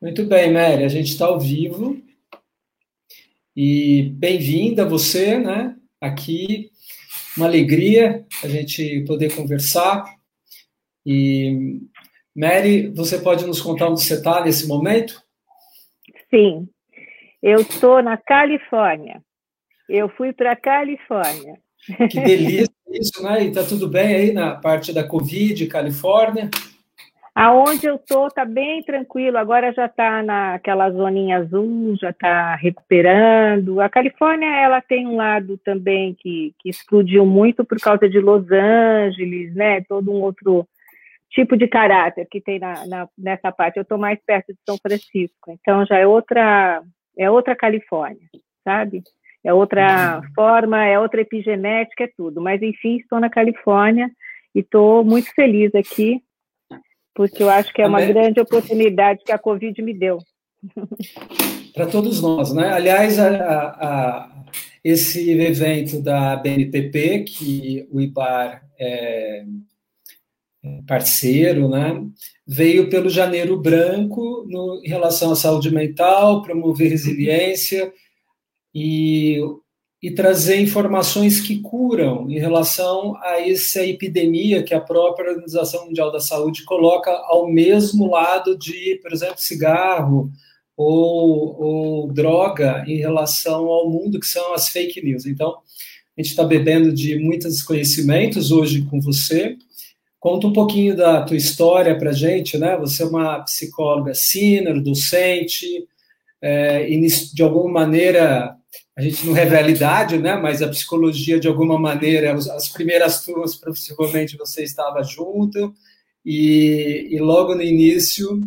Muito bem, Mary, a gente está ao vivo. E bem-vinda você, né? Aqui, uma alegria a gente poder conversar. E, Mary, você pode nos contar onde você está nesse momento? Sim, eu estou na Califórnia. Eu fui para a Califórnia. Que delícia isso, né? E está tudo bem aí na parte da Covid, Califórnia? Aonde eu tô tá bem tranquilo. Agora já está naquela zoninha azul, já está recuperando. A Califórnia ela tem um lado também que, que explodiu muito por causa de Los Angeles, né? Todo um outro tipo de caráter que tem na, na nessa parte. Eu estou mais perto de São Francisco, então já é outra é outra Califórnia, sabe? É outra forma, é outra epigenética, é tudo. Mas enfim, estou na Califórnia e estou muito feliz aqui porque eu acho que é uma Amém. grande oportunidade que a Covid me deu. Para todos nós, né? Aliás, a, a, esse evento da BNPP, que o IBAR é, é parceiro, né? Veio pelo Janeiro Branco no, em relação à saúde mental, promover resiliência e e trazer informações que curam em relação a essa epidemia que a própria Organização Mundial da Saúde coloca ao mesmo lado de, por exemplo, cigarro ou, ou droga em relação ao mundo, que são as fake news. Então, a gente está bebendo de muitos conhecimentos hoje com você. Conta um pouquinho da tua história para a gente, né? Você é uma psicóloga senior, docente, é, de alguma maneira a gente não revela idade, né? Mas a psicologia, de alguma maneira, as primeiras turmas, possivelmente, você estava junto, e, e logo no início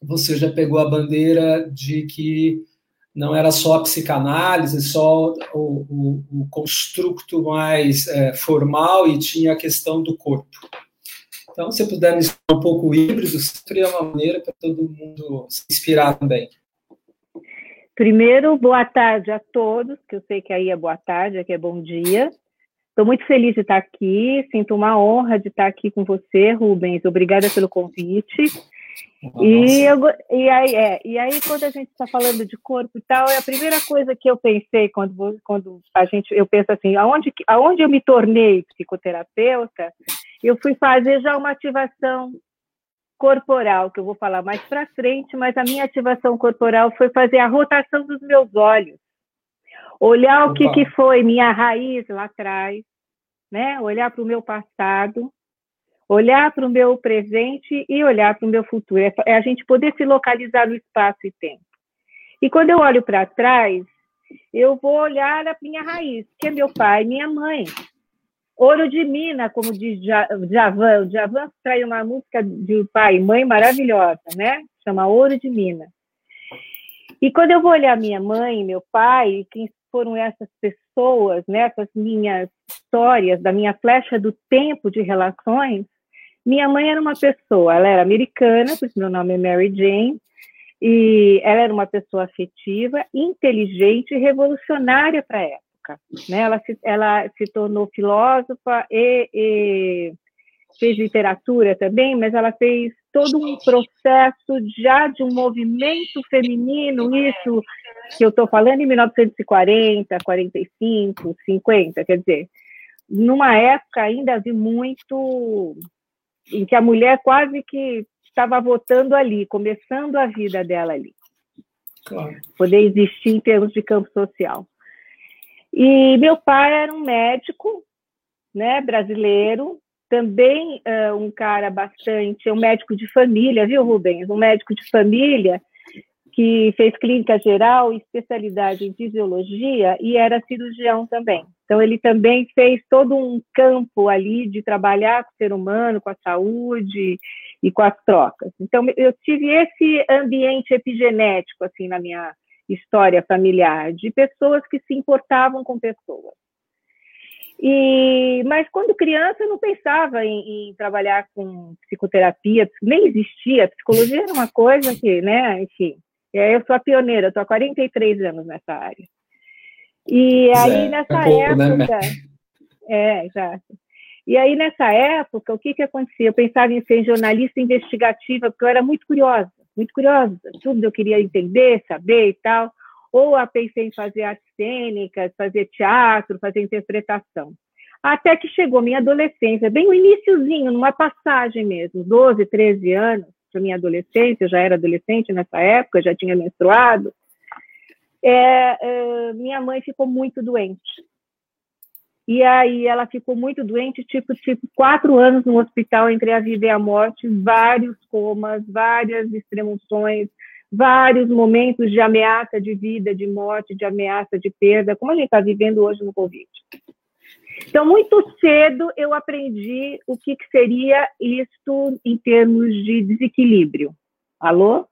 você já pegou a bandeira de que não era só a psicanálise, só o, o, o construto mais é, formal e tinha a questão do corpo. Então, se puder me um pouco híbrido, seria uma maneira para todo mundo se inspirar também. Primeiro, boa tarde a todos, que eu sei que aí é boa tarde, aqui é bom dia. Estou muito feliz de estar aqui, sinto uma honra de estar aqui com você, Rubens. Obrigada pelo convite. E, eu, e, aí, é, e aí, quando a gente está falando de corpo e tal, é a primeira coisa que eu pensei quando, quando a gente, eu penso assim, aonde, aonde eu me tornei psicoterapeuta, eu fui fazer já uma ativação corporal, que eu vou falar mais para frente, mas a minha ativação corporal foi fazer a rotação dos meus olhos. Olhar o que, que foi minha raiz lá atrás, né? olhar para o meu passado, olhar para o meu presente e olhar para o meu futuro. É, é a gente poder se localizar no espaço e tempo. E quando eu olho para trás, eu vou olhar a minha raiz, que é meu pai e minha mãe. Ouro de Mina, como diz Javan. O Javan traz uma música de pai e mãe maravilhosa, né? Chama Ouro de Mina. E quando eu vou olhar minha mãe meu pai, quem foram essas pessoas, né, essas minhas histórias, da minha flecha do tempo de relações, minha mãe era uma pessoa, ela era americana, porque meu nome é Mary Jane, e ela era uma pessoa afetiva, inteligente e revolucionária para ela época. Né? Ela, se, ela se tornou filósofa e, e fez literatura também, mas ela fez todo um processo já de um movimento feminino, isso que eu estou falando em 1940, 45, 50, quer dizer, numa época ainda vi muito em que a mulher quase que estava votando ali, começando a vida dela ali. Claro. Poder existir em termos de campo social. E meu pai era um médico, né, brasileiro, também uh, um cara bastante, um médico de família, viu, Rubens? Um médico de família que fez clínica geral, especialidade em fisiologia e era cirurgião também. Então ele também fez todo um campo ali de trabalhar com o ser humano, com a saúde e com as trocas. Então eu tive esse ambiente epigenético assim na minha história familiar, de pessoas que se importavam com pessoas. E, mas quando criança eu não pensava em, em, trabalhar com psicoterapia, nem existia, psicologia era uma coisa que, né, enfim, eu sou a pioneira, estou há 43 anos nessa área. E aí, é, nessa é pouco, né, época, né? é, exato. E aí, nessa época, o que que acontecia? Eu pensava em ser jornalista investigativa, porque eu era muito curiosa muito curiosa, tudo eu queria entender, saber e tal. Ou eu pensei em fazer artes cênicas, fazer teatro, fazer interpretação. Até que chegou minha adolescência, bem o iníciozinho, numa passagem mesmo, 12, 13 anos, para minha adolescência, eu já era adolescente nessa época, já tinha menstruado. É, é, minha mãe ficou muito doente. E aí ela ficou muito doente, tipo, tipo, quatro anos no hospital entre a vida e a morte, vários comas, várias extremoções, vários momentos de ameaça de vida, de morte, de ameaça de perda, como a gente está vivendo hoje no Covid. Então, muito cedo eu aprendi o que, que seria isto em termos de desequilíbrio. Alô?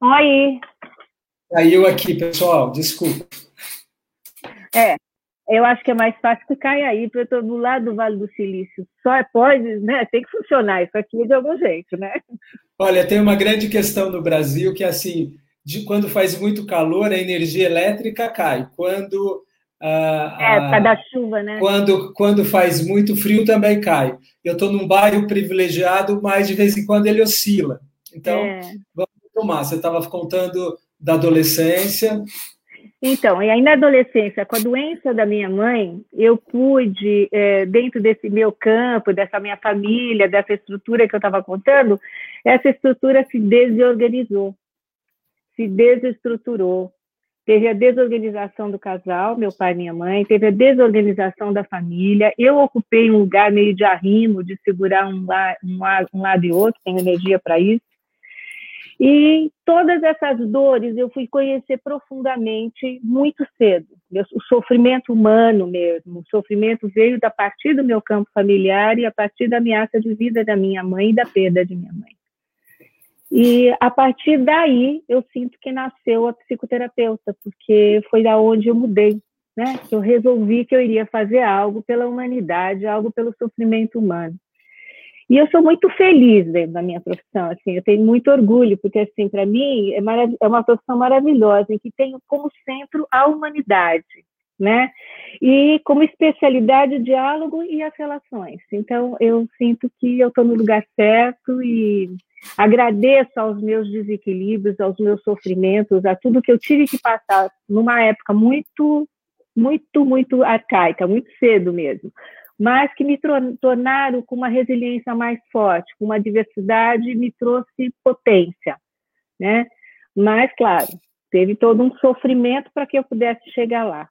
Oi. Caiu aqui, pessoal, desculpa. É, eu acho que é mais fácil que cair aí, porque eu estou do lado do Vale do Silício. Só é pode, né? Tem que funcionar isso aqui de algum jeito, né? Olha, tem uma grande questão no Brasil que assim, de quando faz muito calor, a energia elétrica cai. Quando ah, é, por causa da chuva, né? Quando, quando faz muito frio também cai. Eu estou num bairro privilegiado, mas de vez em quando ele oscila. Então, é. Vamos tomar. Você estava contando da adolescência. Então, e aí na adolescência, com a doença da minha mãe, eu pude, é, dentro desse meu campo, dessa minha família, dessa estrutura que eu estava contando, essa estrutura se desorganizou, se desestruturou. Teve a desorganização do casal, meu pai e minha mãe, teve a desorganização da família. Eu ocupei um lugar meio de arrimo, de segurar um, um, um lado e outro, tenho energia para isso. E todas essas dores eu fui conhecer profundamente muito cedo. O sofrimento humano mesmo, o sofrimento veio da partir do meu campo familiar e a partir da ameaça de vida da minha mãe e da perda de minha mãe. E a partir daí eu sinto que nasceu a psicoterapeuta, porque foi da onde eu mudei, né? Eu resolvi que eu iria fazer algo pela humanidade, algo pelo sofrimento humano. E eu sou muito feliz dentro da minha profissão, assim, eu tenho muito orgulho, porque, assim, para mim, é, é, uma profissão maravilhosa, em que tem como centro a humanidade, né? E como especialidade o diálogo e as relações. Então, eu sinto que eu estou no lugar certo e agradeço aos meus desequilíbrios, aos meus sofrimentos, a tudo que eu tive que passar numa época muito, muito, muito arcaica, muito cedo mesmo mas que me tornaram com uma resiliência mais forte, com uma diversidade, me trouxe potência, né? Mas, claro, teve todo um sofrimento para que eu pudesse chegar lá.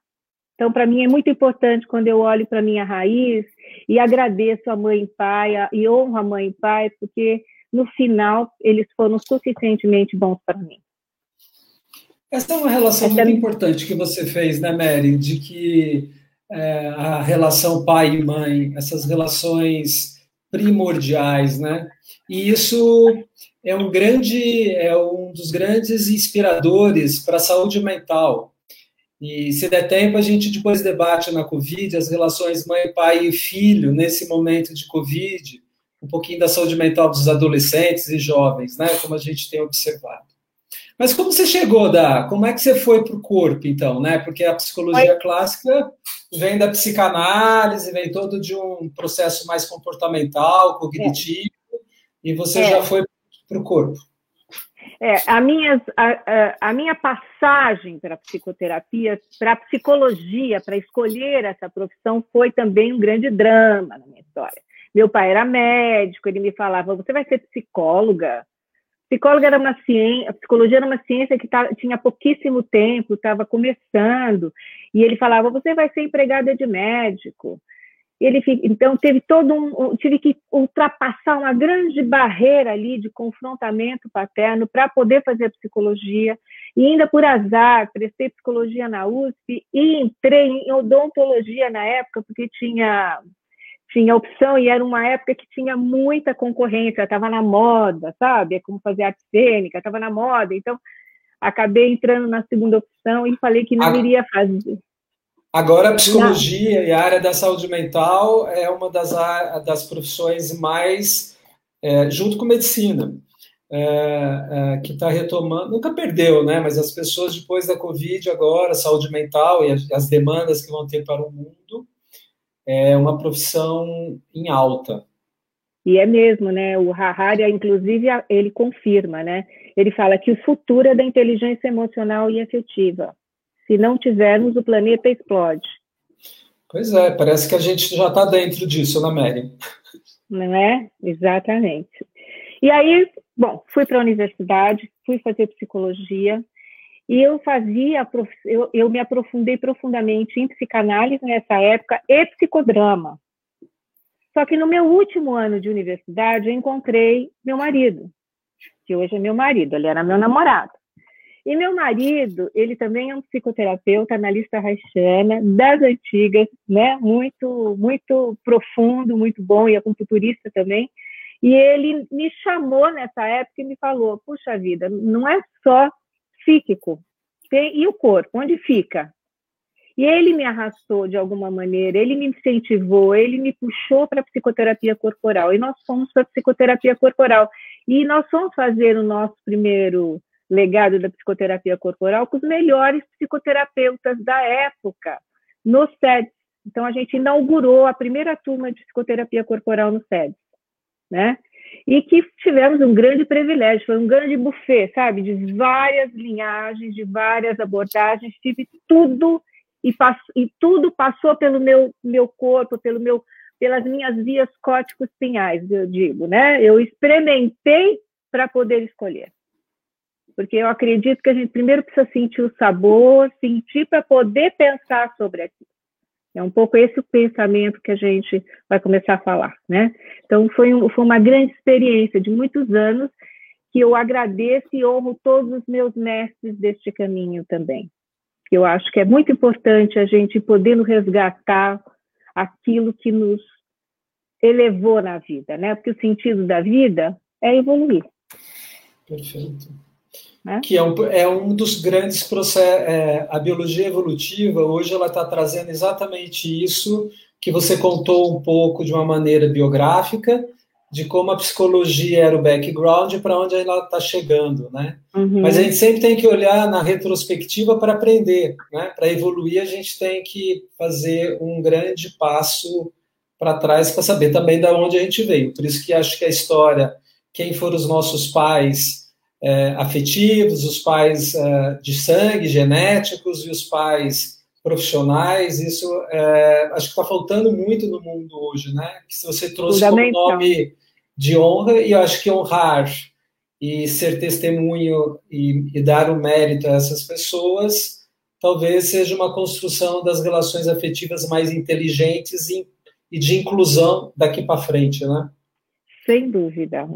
Então, para mim é muito importante quando eu olho para minha raiz e agradeço a mãe e pai e honro a mãe e pai, porque no final eles foram suficientemente bons para mim. Essa é uma relação muito importante que você fez, né, Mary, de que é, a relação pai e mãe, essas relações primordiais, né? E isso é um grande, é um dos grandes inspiradores para a saúde mental. E se der tempo, a gente depois debate na Covid as relações mãe, pai e filho nesse momento de Covid, um pouquinho da saúde mental dos adolescentes e jovens, né? Como a gente tem observado. Mas como você chegou da, como é que você foi para o corpo, então, né? Porque a psicologia Oi. clássica vem da psicanálise, vem todo de um processo mais comportamental, cognitivo, é. e você é. já foi para o corpo. É, a, minha, a, a, minha passagem para a psicoterapia, para a psicologia, para escolher essa profissão, foi também um grande drama na minha história. Meu pai era médico, ele me falava: você vai ser psicóloga? Psicóloga era uma ciência, psicologia era uma ciência que tá, tinha pouquíssimo tempo, estava começando, e ele falava: você vai ser empregada de médico. Ele, então teve todo um, tive que ultrapassar uma grande barreira ali de confrontamento paterno para poder fazer psicologia. E ainda por azar, prestei psicologia na USP e entrei em odontologia na época, porque tinha tinha opção e era uma época que tinha muita concorrência, estava na moda, sabe? É como fazer arte cênica, estava na moda. Então, acabei entrando na segunda opção e falei que não Agora, iria fazer. Agora, a psicologia não. e a área da saúde mental é uma das, das profissões mais, é, junto com medicina, é, é, que está retomando, nunca perdeu, né? Mas as pessoas depois da Covid agora, saúde mental e as, as demandas que vão ter para o mundo, é uma profissão em alta. E é mesmo, né? O Harari, inclusive, ele confirma, né? Ele fala que o futuro é da inteligência emocional e afetiva. Se não tivermos, o planeta explode. Pois é, parece que a gente já está dentro disso, né, Mary? Não é? Exatamente. E aí, bom, fui para a universidade, fui fazer psicologia, e eu fazia, eu, eu me aprofundei profundamente em psicanálise nessa época e psicodrama. Só que no meu último ano de universidade, eu encontrei meu marido, que hoje é meu marido, ele era meu namorado. E meu marido, ele também é um psicoterapeuta, analista haitiana, das antigas, né? Muito, muito profundo, muito bom, e acupunturista também. E ele me chamou nessa época e me falou: puxa vida, não é só psíquico. E o corpo, onde fica? E ele me arrastou de alguma maneira, ele me incentivou, ele me puxou para a psicoterapia corporal. E nós fomos para a psicoterapia corporal. E nós fomos fazer o nosso primeiro legado da psicoterapia corporal com os melhores psicoterapeutas da época, no SEDS. Então, a gente inaugurou a primeira turma de psicoterapia corporal no SEDS, né? E que tivemos um grande privilégio, foi um grande buffet, sabe, de várias linhagens, de várias abordagens, tive tudo e, passo, e tudo passou pelo meu, meu corpo, pelo meu, pelas minhas vias cóticos pinhais, eu digo, né? Eu experimentei para poder escolher. Porque eu acredito que a gente primeiro precisa sentir o sabor, sentir para poder pensar sobre aquilo. É um pouco esse o pensamento que a gente vai começar a falar, né? Então, foi, um, foi uma grande experiência de muitos anos que eu agradeço e honro todos os meus mestres deste caminho também. Eu acho que é muito importante a gente poder resgatar aquilo que nos elevou na vida, né? Porque o sentido da vida é evoluir. Perfeito né? que é um, é um dos grandes processos. É, a biologia evolutiva, hoje, ela está trazendo exatamente isso que você contou um pouco de uma maneira biográfica, de como a psicologia era o background para onde ela está chegando, né? Uhum. Mas a gente sempre tem que olhar na retrospectiva para aprender, né? Para evoluir, a gente tem que fazer um grande passo para trás para saber também de onde a gente veio. Por isso que acho que a história, quem foram os nossos pais, é, afetivos, os pais é, de sangue, genéticos e os pais profissionais. Isso é, acho que está faltando muito no mundo hoje, né? Que se você trouxe como nome de honra, e eu acho que honrar e ser testemunho e, e dar o mérito a essas pessoas talvez seja uma construção das relações afetivas mais inteligentes e, e de inclusão daqui para frente, né? Sem dúvida,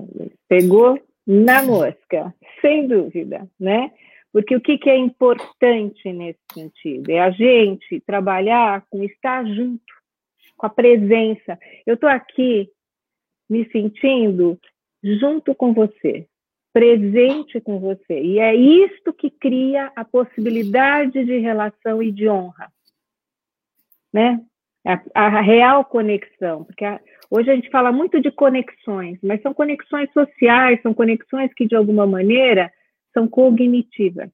pegou na mosca, sem dúvida, né? Porque o que, que é importante nesse sentido? É a gente trabalhar com estar junto, com a presença. Eu estou aqui me sentindo junto com você, presente com você. E é isto que cria a possibilidade de relação e de honra. Né? A, a real conexão. Porque a, hoje a gente fala muito de conexões, mas são conexões sociais, são conexões que, de alguma maneira, são cognitivas,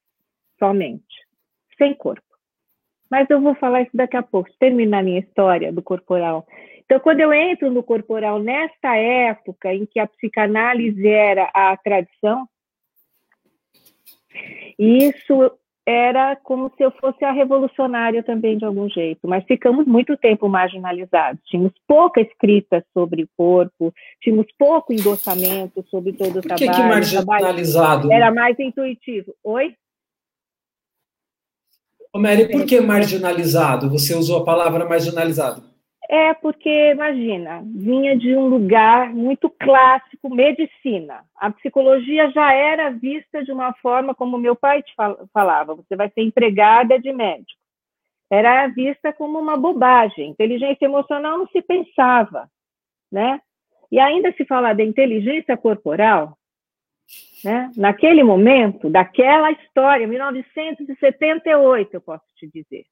somente, sem corpo. Mas eu vou falar isso daqui a pouco, terminar minha história do corporal. Então, quando eu entro no corporal nesta época em que a psicanálise era a tradição, isso era como se eu fosse a revolucionária também de algum jeito, mas ficamos muito tempo marginalizados. Tínhamos pouca escrita sobre o corpo, tínhamos pouco endossamento sobre todo o Por que trabalho. que marginalizado? Era mais intuitivo. Oi? Ô Mary, por que marginalizado? Você usou a palavra marginalizado. É porque, imagina, vinha de um lugar muito clássico, medicina. A psicologia já era vista de uma forma como meu pai te falava: você vai ser empregada de médico. Era vista como uma bobagem. Inteligência emocional não se pensava, né? E ainda se falar da inteligência corporal, né? Naquele momento, daquela história, 1978, eu posso te dizer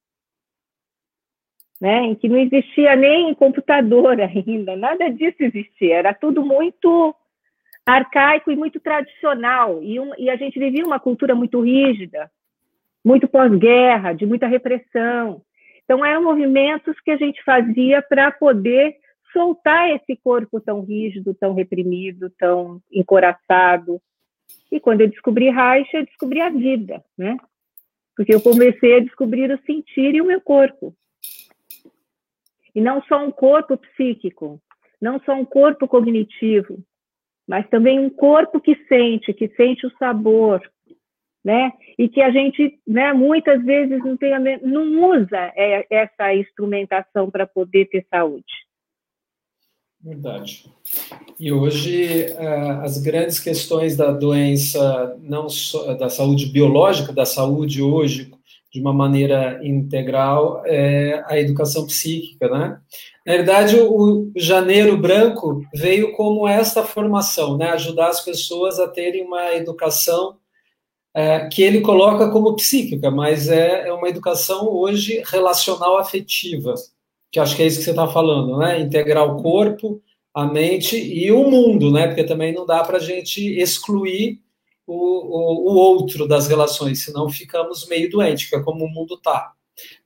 né, em que não existia nem computador ainda, nada disso existia, era tudo muito arcaico e muito tradicional, e, um, e a gente vivia uma cultura muito rígida, muito pós-guerra, de muita repressão. Então, eram movimentos que a gente fazia para poder soltar esse corpo tão rígido, tão reprimido, tão encoraçado. E quando eu descobri Reich, eu descobri a vida, né? Porque eu comecei a descobrir o sentir e o meu corpo. E não só um corpo psíquico, não só um corpo cognitivo, mas também um corpo que sente, que sente o sabor, né? E que a gente, né, muitas vezes não, tem não usa é, essa instrumentação para poder ter saúde. Verdade. E hoje eh, as grandes questões da doença, não só da saúde biológica, da saúde hoje de uma maneira integral é a educação psíquica, né? Na verdade, o Janeiro Branco veio como esta formação, né? Ajudar as pessoas a terem uma educação é, que ele coloca como psíquica, mas é, é uma educação hoje relacional afetiva, que acho que é isso que você está falando, né? Integrar o corpo, a mente e o mundo, né? Porque também não dá para a gente excluir o, o, o, outro das relações, senão ficamos meio doentes, que é como o mundo está.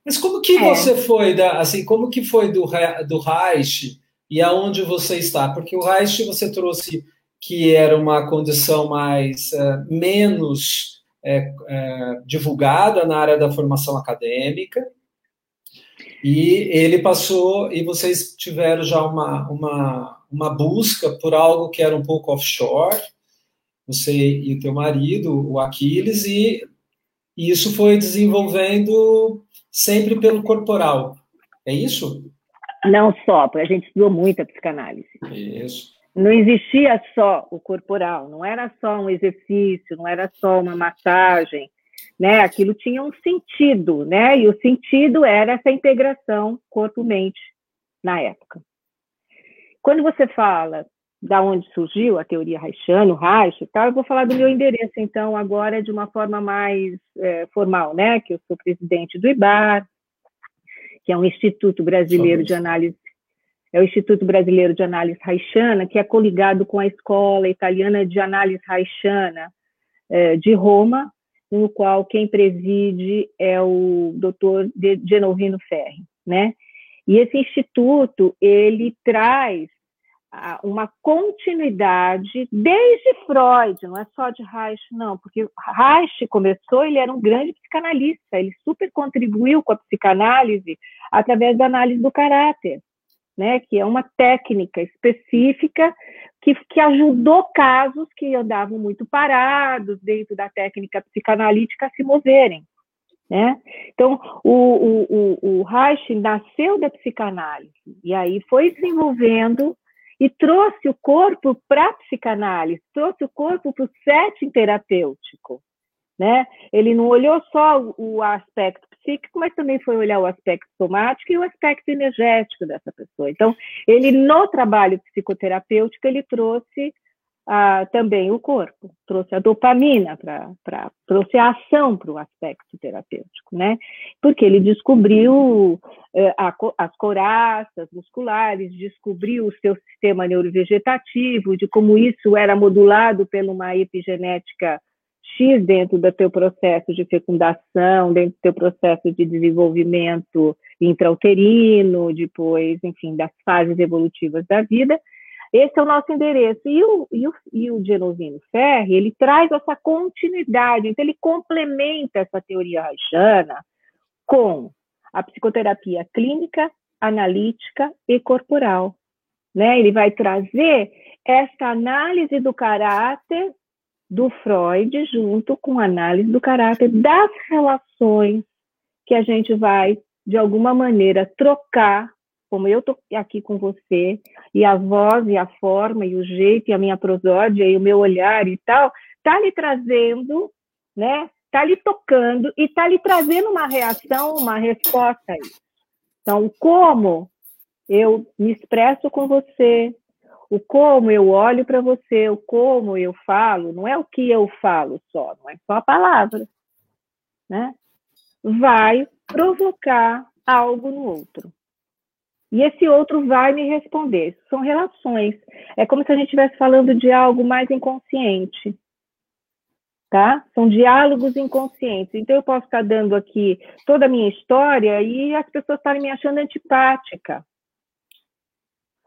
Mas como que é. você foi, da, assim, como que foi do, do Reich e aonde você está? Porque o Reich você trouxe que era uma condição mais, uh, menos é, é, divulgada na área da formação acadêmica, e ele passou, e vocês tiveram já uma, uma, uma busca por algo que era um pouco offshore, você e o teu marido, o Aquiles, e, isso foi desenvolvendo sempre pelo corporal. É isso? Não só, porque a gente estudou muito a psicanálise. Isso. Não existia só o corporal, não era só um exercício, não era só uma massagem, né? Aquilo tinha um sentido, né? E o sentido era essa integração corpo-mente na época. Quando você fala da onde surgiu a teoria Reichiana, o Reich e tal, eu vou falar do meu endereço, então, agora de uma forma mais é, formal, né, que eu sou presidente do IBAR, que é um Instituto Brasileiro de Análise, é o Instituto Brasileiro de Análise Reichiana, que é coligado com a Escola Italiana de Análise Reichiana é, de Roma, no qual quem preside é o doutor Genovino Ferri, né, e esse instituto, ele traz uma continuidade desde Freud, não é só de Reich, não, porque Reich começou, ele era um grande psicanalista, ele super contribuiu com a psicanálise através da análise do caráter, né, que é uma técnica específica que, que ajudou casos que andavam muito parados dentro da técnica psicanalítica a se moverem, Né? Então, o, o, o, o Reich nasceu da psicanálise, e aí foi desenvolvendo e trouxe o corpo para a psicanálise, trouxe o corpo para o setting terapêutico. Né? Ele não olhou só o aspecto psíquico, mas também foi olhar o aspecto somático e o aspecto energético dessa pessoa. Então, ele no trabalho psicoterapêutico ele trouxe ah, também o corpo, trouxe a dopamina para trouxe a ação para o aspecto terapêutico, né? Porque ele descobriu eh, a, as coraças musculares, descobriu o seu sistema neurovegetativo, de como isso era modulado por uma epigenética X dentro do teu processo de fecundação, dentro do teu processo de desenvolvimento intrauterino, depois, enfim, das fases evolutivas da vida. Esse é o nosso endereço. E o, e o, e o Genovino Ferri, ele traz essa continuidade, então ele complementa essa teoria haitiana com a psicoterapia clínica, analítica e corporal. Né? Ele vai trazer essa análise do caráter do Freud junto com a análise do caráter das relações que a gente vai, de alguma maneira, trocar, como eu estou aqui com você, e a voz, e a forma, e o jeito, e a minha prosódia, e o meu olhar e tal, está lhe trazendo, né? Está lhe tocando e está lhe trazendo uma reação, uma resposta. Então, como eu me expresso com você, o como eu olho para você, o como eu falo, não é o que eu falo só, não é só a palavra, né? Vai provocar algo no outro. E esse outro vai me responder. São relações. É como se a gente estivesse falando de algo mais inconsciente. Tá? São diálogos inconscientes. Então, eu posso estar dando aqui toda a minha história e as pessoas estarem me achando antipática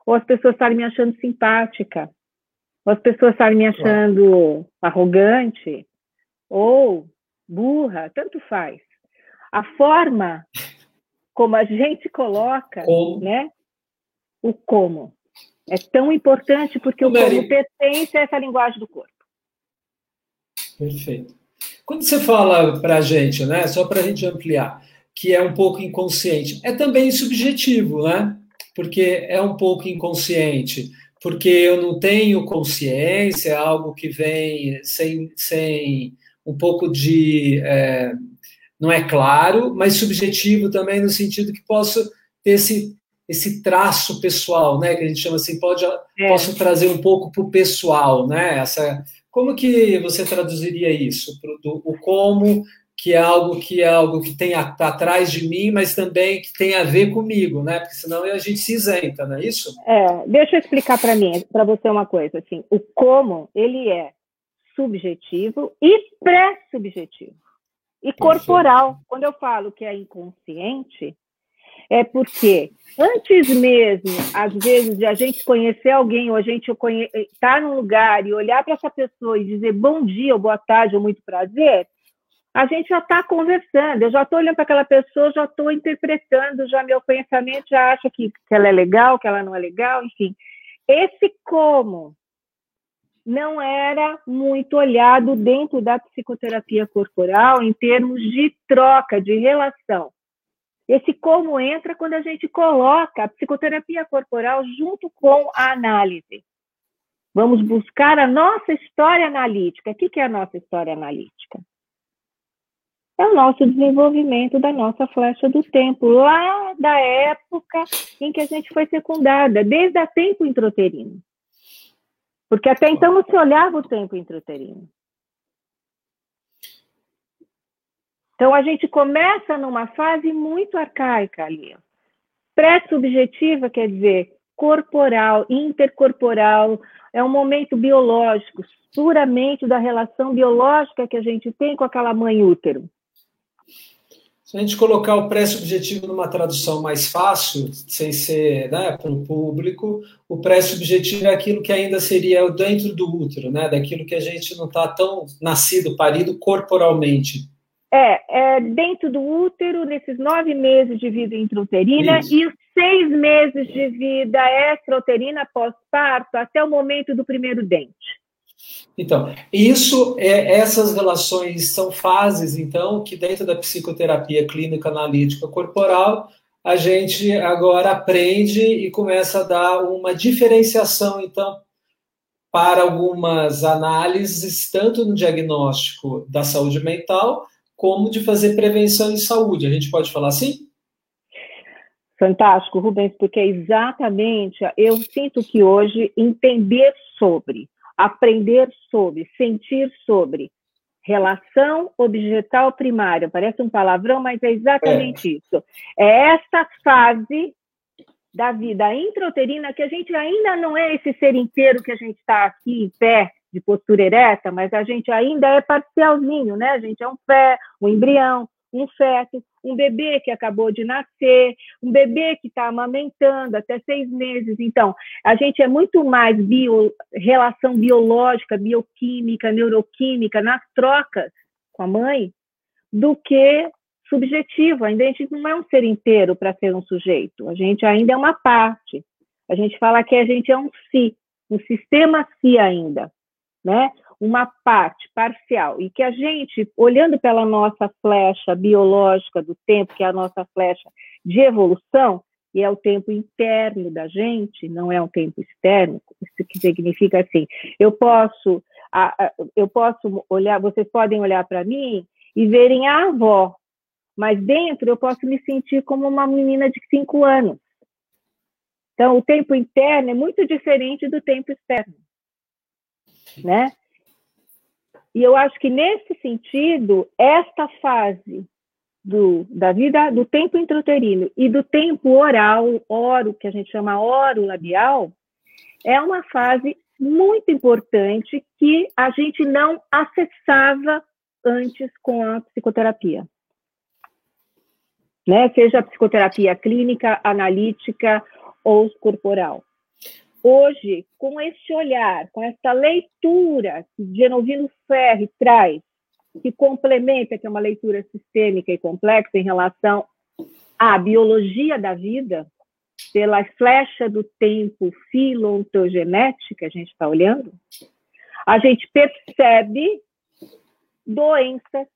ou as pessoas estarem me achando simpática, ou as pessoas estarem me achando arrogante, ou burra, tanto faz. A forma como a gente coloca, como. né? O como. É tão importante porque o como pertence a essa linguagem do corpo. Perfeito. Quando você fala para a gente, né, só para a gente ampliar, que é um pouco inconsciente, é também subjetivo, né? porque é um pouco inconsciente, porque eu não tenho consciência, é algo que vem sem, sem um pouco de. É, não é claro, mas subjetivo também, no sentido que posso ter esse, esse traço pessoal, né? Que a gente chama assim, pode, é. posso trazer um pouco para o pessoal, né? Essa, como que você traduziria isso? Pro, o como que é algo que é algo que tem tá atrás de mim, mas também que tem a ver comigo, né? Porque senão a gente se isenta, não é isso? É, deixa eu explicar para mim, para você uma coisa, assim, o como ele é subjetivo e pré-subjetivo e corporal. Quando eu falo que é inconsciente, é porque antes mesmo, às vezes, de a gente conhecer alguém ou a gente estar tá num lugar e olhar para essa pessoa e dizer bom dia, ou boa tarde, ou muito prazer, a gente já está conversando, eu já estou olhando para aquela pessoa, já estou interpretando, já meu pensamento já acha que, que ela é legal, que ela não é legal, enfim. Esse como não era muito olhado dentro da psicoterapia corporal em termos de troca, de relação. Esse como entra quando a gente coloca a psicoterapia corporal junto com a análise. Vamos buscar a nossa história analítica. O que é a nossa história analítica? é o nosso desenvolvimento da nossa flecha do tempo, lá da época em que a gente foi secundada, desde a tempo introterino. Porque até então não se olhava o tempo introterino. Então a gente começa numa fase muito arcaica ali. Pré-subjetiva quer dizer corporal, intercorporal, é um momento biológico, puramente da relação biológica que a gente tem com aquela mãe útero. Se a gente colocar o pré-subjetivo numa tradução mais fácil, sem ser né, para o público, o pré-subjetivo é aquilo que ainda seria dentro do útero, né, daquilo que a gente não está tão nascido, parido corporalmente. É, é, dentro do útero, nesses nove meses de vida intrauterina Isso. e os seis meses de vida extrauterina pós-parto, até o momento do primeiro dente. Então, isso, é, essas relações são fases, então, que dentro da psicoterapia clínica analítica corporal, a gente agora aprende e começa a dar uma diferenciação, então, para algumas análises, tanto no diagnóstico da saúde mental, como de fazer prevenção em saúde. A gente pode falar assim? Fantástico, Rubens, porque é exatamente eu sinto que hoje entender sobre aprender sobre, sentir sobre. Relação objetal primária. Parece um palavrão, mas é exatamente é. isso. É essa fase da vida intrauterina que a gente ainda não é esse ser inteiro que a gente está aqui em pé, de postura ereta, mas a gente ainda é parcialzinho, né? A gente é um pé, um embrião, um feto, um bebê que acabou de nascer, um bebê que está amamentando até seis meses. Então, a gente é muito mais bio, relação biológica, bioquímica, neuroquímica nas trocas com a mãe do que subjetivo. Ainda a gente não é um ser inteiro para ser um sujeito. A gente ainda é uma parte. A gente fala que a gente é um si, um sistema si ainda, né? Uma parte parcial e que a gente, olhando pela nossa flecha biológica do tempo, que é a nossa flecha de evolução, e é o tempo interno da gente, não é um tempo externo, isso que significa assim, eu posso, eu posso olhar, vocês podem olhar para mim e verem a avó, mas dentro eu posso me sentir como uma menina de cinco anos. Então, o tempo interno é muito diferente do tempo externo, né? E eu acho que, nesse sentido, esta fase do, da vida, do tempo intrauterino e do tempo oral, oro, que a gente chama oro labial, é uma fase muito importante que a gente não acessava antes com a psicoterapia. Né? Seja a psicoterapia clínica, analítica ou corporal hoje, com esse olhar, com essa leitura que Genovino Ferri traz, que complementa, que é uma leitura sistêmica e complexa em relação à biologia da vida, pela flecha do tempo filontogenética, a gente está olhando, a gente percebe doenças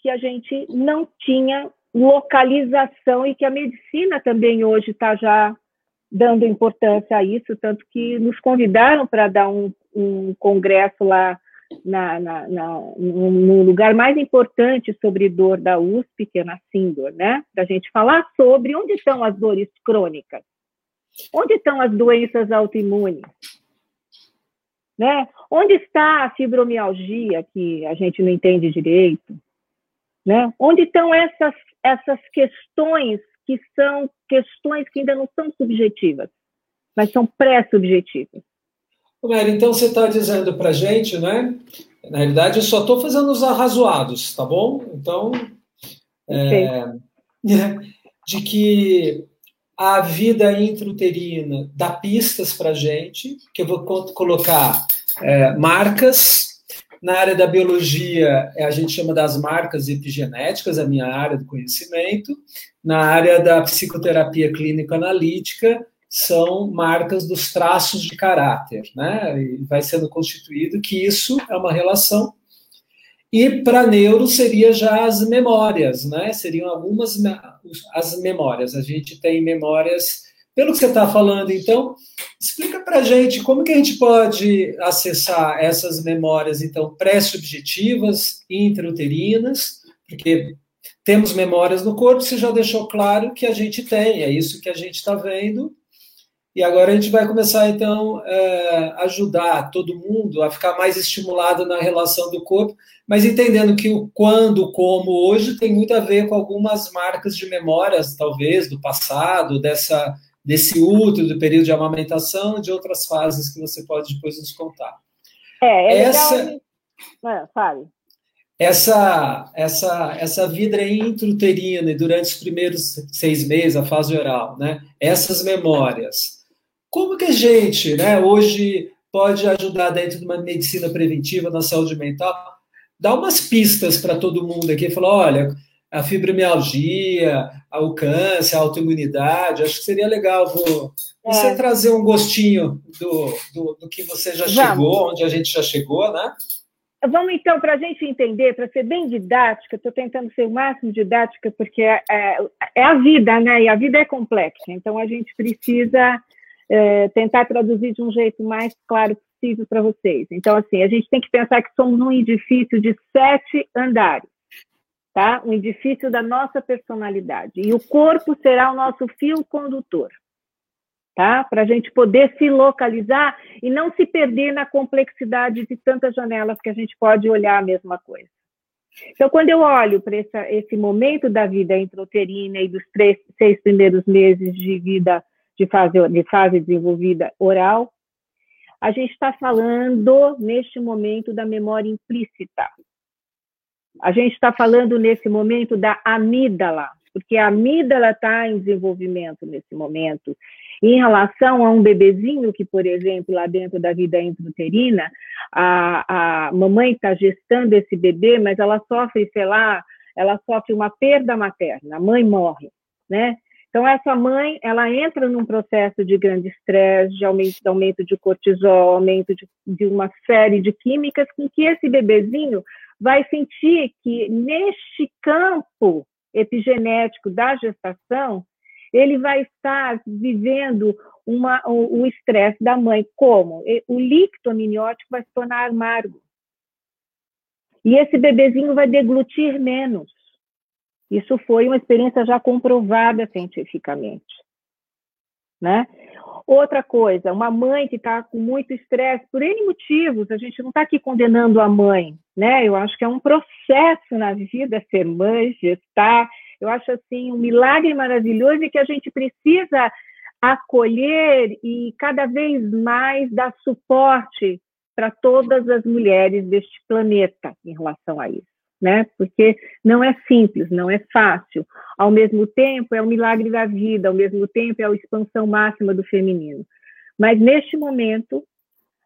que a gente não tinha localização e que a medicina também hoje está já dando importância a isso, tanto que nos convidaram para dar um, um congresso lá na, na, na, no lugar mais importante sobre dor da USP, que é na Sindor, né? Para a gente falar sobre onde estão as dores crônicas, onde estão as doenças autoimunes, né? Onde está a fibromialgia, que a gente não entende direito, né? Onde estão essas, essas questões que são questões que ainda não são subjetivas, mas são pré-subjetivas. Então você está dizendo para a gente, né? Na realidade, eu só estou fazendo os arrazoados, tá bom? Então, é, de que a vida intrauterina dá pistas para a gente, que eu vou colocar é, marcas na área da biologia, a gente chama das marcas epigenéticas, a minha área do conhecimento. Na área da psicoterapia clínica analítica, são marcas dos traços de caráter, né? E vai sendo constituído que isso é uma relação. E para neuro seria já as memórias, né? Seriam algumas as memórias. A gente tem memórias pelo que você está falando, então, explica para a gente como que a gente pode acessar essas memórias, então, pré-subjetivas, intrauterinas, porque temos memórias no corpo, você já deixou claro que a gente tem, é isso que a gente está vendo, e agora a gente vai começar, então, é, ajudar todo mundo a ficar mais estimulado na relação do corpo, mas entendendo que o quando, como hoje tem muito a ver com algumas marcas de memórias, talvez, do passado, dessa desse útero, do período de amamentação, de outras fases que você pode depois nos contar. É, é essa, legal. Ah, fale. Essa, essa, essa vida intrauterina e durante os primeiros seis meses, a fase oral, né? Essas memórias. Como que a gente, né, hoje pode ajudar dentro de uma medicina preventiva na saúde mental? Dá umas pistas para todo mundo aqui, falar, olha, a fibromialgia, o câncer, a autoimunidade. Acho que seria legal é. você trazer um gostinho do, do, do que você já Vamos. chegou, onde a gente já chegou, né? Vamos então, para a gente entender, para ser bem didática, estou tentando ser o máximo didática, porque é, é, é, a vida, né? E a vida é complexa, então a gente precisa é, tentar traduzir de um jeito mais claro possível para vocês. Então, assim, a gente tem que pensar que somos um edifício de sete andares, tá? Um edifício da nossa personalidade. E o corpo será o nosso fio condutor tá? Para a gente poder se localizar e não se perder na complexidade de tantas janelas que a gente pode olhar a mesma coisa. Então, quando eu olho para esse momento da vida intrauterina e dos três, seis primeiros meses de vida de fase, de fase desenvolvida oral, a gente está falando, neste momento, da memória implícita. A gente está falando, nesse momento, da amígdala, porque a amígdala está em desenvolvimento nesse momento. Em relação a um bebezinho que, por exemplo, lá dentro da vida intrauterina, a, a mamãe está gestando esse bebê, mas ela sofre, sei lá, ela sofre uma perda materna, a mãe morre, né? Então, essa mãe, ela entra num processo de grande estresse, de aumento, de aumento de cortisol, aumento de, de uma série de químicas, com que esse bebezinho vai sentir que, neste campo epigenético da gestação, ele vai estar vivendo uma, o estresse da mãe. Como? O líquido amniótico vai se tornar amargo. E esse bebezinho vai deglutir menos. Isso foi uma experiência já comprovada cientificamente. Né? Outra coisa, uma mãe que está com muito estresse, por N motivos, a gente não está aqui condenando a mãe, né? Eu acho que é um processo na vida ser mãe, gestar, eu acho assim um milagre maravilhoso e que a gente precisa acolher e cada vez mais dar suporte para todas as mulheres deste planeta em relação a isso, né? Porque não é simples, não é fácil. Ao mesmo tempo, é o milagre da vida, ao mesmo tempo, é a expansão máxima do feminino. Mas neste momento,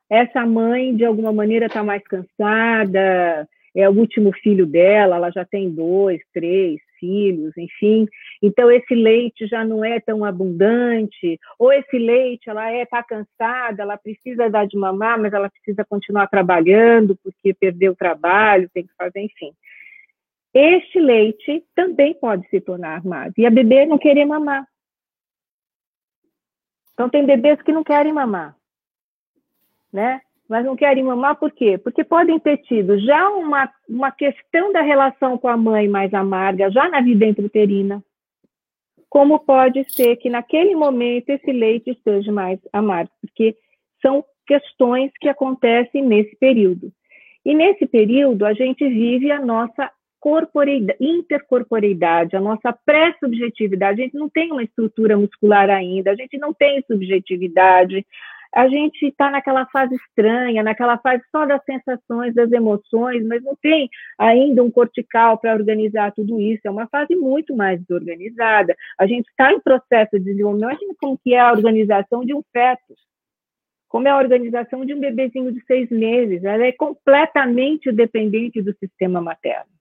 essa mãe, de alguma maneira, está mais cansada, é o último filho dela, ela já tem dois, três, filhos, enfim. Então esse leite já não é tão abundante, ou esse leite ela é tá cansada, ela precisa dar de mamar, mas ela precisa continuar trabalhando porque perdeu o trabalho, tem que fazer, enfim. Este leite também pode se tornar armado e a bebê não querer mamar. Então tem bebês que não querem mamar, né? Mas não querem mamar por quê? Porque podem ter tido já uma, uma questão da relação com a mãe mais amarga, já na vida intrauterina, como pode ser que naquele momento esse leite esteja mais amargo, porque são questões que acontecem nesse período. E nesse período a gente vive a nossa intercorporeidade, a nossa pré-subjetividade. A gente não tem uma estrutura muscular ainda, a gente não tem subjetividade, a gente está naquela fase estranha, naquela fase só das sensações, das emoções, mas não tem ainda um cortical para organizar tudo isso. É uma fase muito mais desorganizada. A gente está em processo de desenvolvimento. Imagina como que é a organização de um feto, como é a organização de um bebezinho de seis meses. Ela é completamente dependente do sistema materno.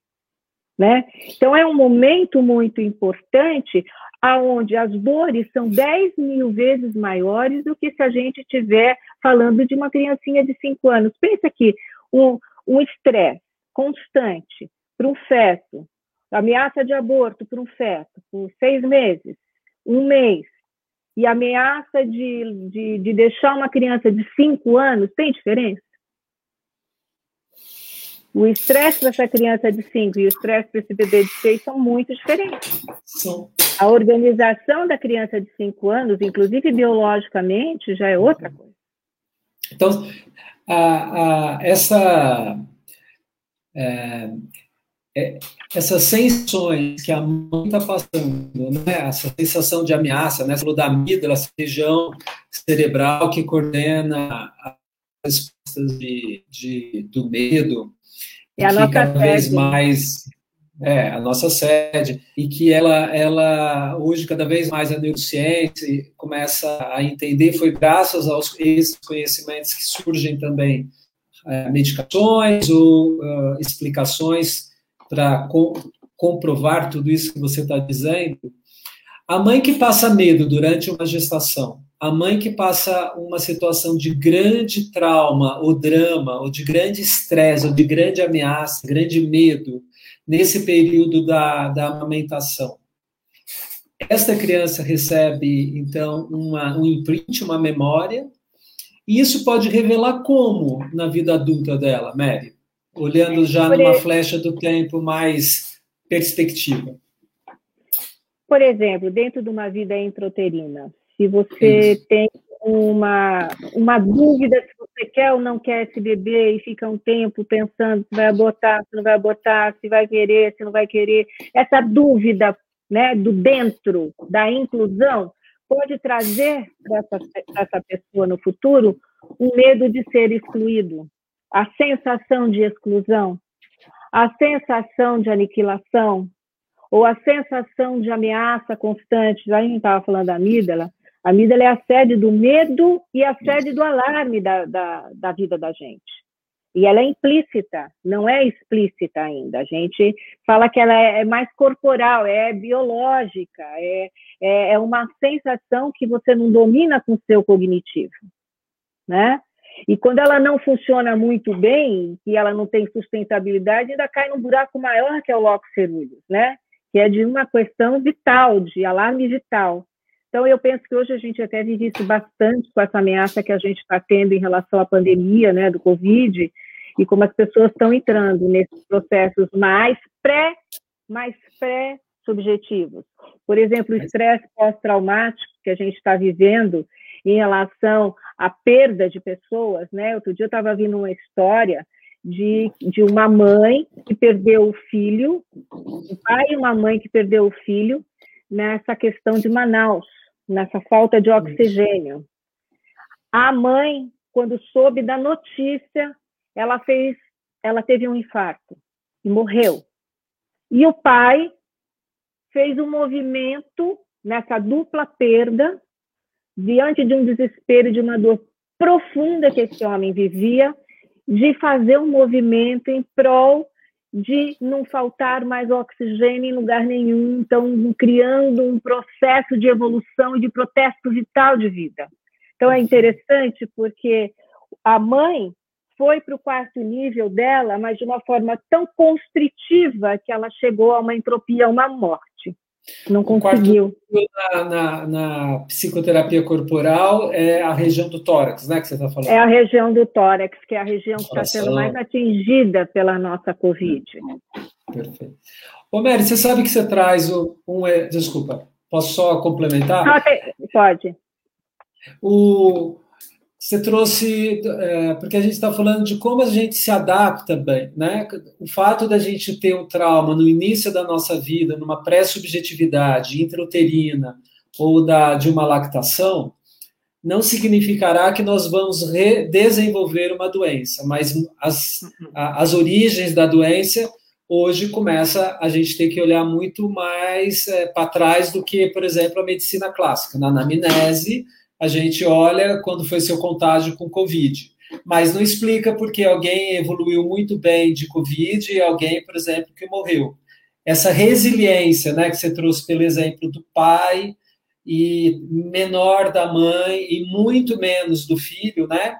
Né? Então, é um momento muito importante aonde as dores são 10 mil vezes maiores do que se a gente estiver falando de uma criancinha de 5 anos. Pensa que um, um estresse constante para um feto, ameaça de aborto para um feto por seis meses, um mês, e ameaça de, de, de deixar uma criança de 5 anos, tem diferença? O estresse para essa criança de 5 e o estresse para esse bebê de 6 são muito diferentes. Sim. A organização da criança de 5 anos, inclusive biologicamente, já é outra coisa. Então, a, a, essa, é, é, essas sensações que a mãe está passando, né? essa sensação de ameaça, né? da amígdala, essa região cerebral que coordena as respostas de, de, do medo, é a nossa cada vez mais é, a nossa sede, e que ela, ela hoje, cada vez mais a neurociência começa a entender, foi graças aos esses conhecimentos que surgem também é, medicações ou uh, explicações para co comprovar tudo isso que você está dizendo, a mãe que passa medo durante uma gestação, a mãe que passa uma situação de grande trauma ou drama, ou de grande estresse, ou de grande ameaça, grande medo, nesse período da, da amamentação. Esta criança recebe, então, uma, um imprint, uma memória, e isso pode revelar como na vida adulta dela, Mary? Olhando já numa flecha do tempo mais perspectiva. Por exemplo, dentro de uma vida intrauterina, se você Isso. tem uma, uma dúvida se você quer ou não quer esse bebê e fica um tempo pensando se vai abortar, se não vai abortar, se vai querer, se não vai querer, essa dúvida né, do dentro da inclusão pode trazer para essa, essa pessoa no futuro um medo de ser excluído, a sensação de exclusão, a sensação de aniquilação, ou a sensação de ameaça constante, já a gente estava falando da amígdala, a amígdala é a sede do medo e a sede do alarme da, da, da vida da gente. E ela é implícita, não é explícita ainda. A gente fala que ela é, é mais corporal, é biológica, é, é, é uma sensação que você não domina com o seu cognitivo, né? E quando ela não funciona muito bem, que ela não tem sustentabilidade, ainda cai num buraco maior que é o locus ceruleus, né? Que é de uma questão vital, de alarme vital. Então, eu penso que hoje a gente até vive isso bastante com essa ameaça que a gente está tendo em relação à pandemia, né, do Covid, e como as pessoas estão entrando nesses processos mais pré, mais pré-subjetivos. Por exemplo, o estresse pós-traumático que a gente está vivendo em relação à perda de pessoas, né? Outro dia eu estava vendo uma história de, de uma mãe que perdeu o filho, um pai e uma mãe que perdeu o filho nessa questão de Manaus nessa falta de oxigênio. A mãe, quando soube da notícia, ela fez, ela teve um infarto e morreu. E o pai fez um movimento nessa dupla perda, diante de um desespero, de uma dor profunda que esse homem vivia, de fazer um movimento em prol de não faltar mais oxigênio em lugar nenhum, então criando um processo de evolução e de protesto vital de vida. Então é interessante porque a mãe foi para o quarto nível dela, mas de uma forma tão constritiva que ela chegou a uma entropia, a uma morte. Não conseguiu. Na, na, na, psicoterapia corporal é a região do tórax, né, que você está falando? É a região do tórax, que é a região que está sendo mais atingida pela nossa Covid. Perfeito. Ô, Mary, você sabe que você traz um... Desculpa, posso só complementar? Ah, pode. O, você trouxe, é, porque a gente está falando de como a gente se adapta bem, né? O fato da gente ter um trauma no início da nossa vida, numa pré-subjetividade intrauterina ou da, de uma lactação, não significará que nós vamos desenvolver uma doença, mas as, as origens da doença hoje começa a gente ter que olhar muito mais é, para trás do que, por exemplo, a medicina clássica. Na anamnese, a gente olha quando foi seu contágio com Covid. Mas não explica porque alguém evoluiu muito bem de Covid e alguém, por exemplo, que morreu. Essa resiliência, né, que você trouxe pelo exemplo do pai e menor da mãe e muito menos do filho, né?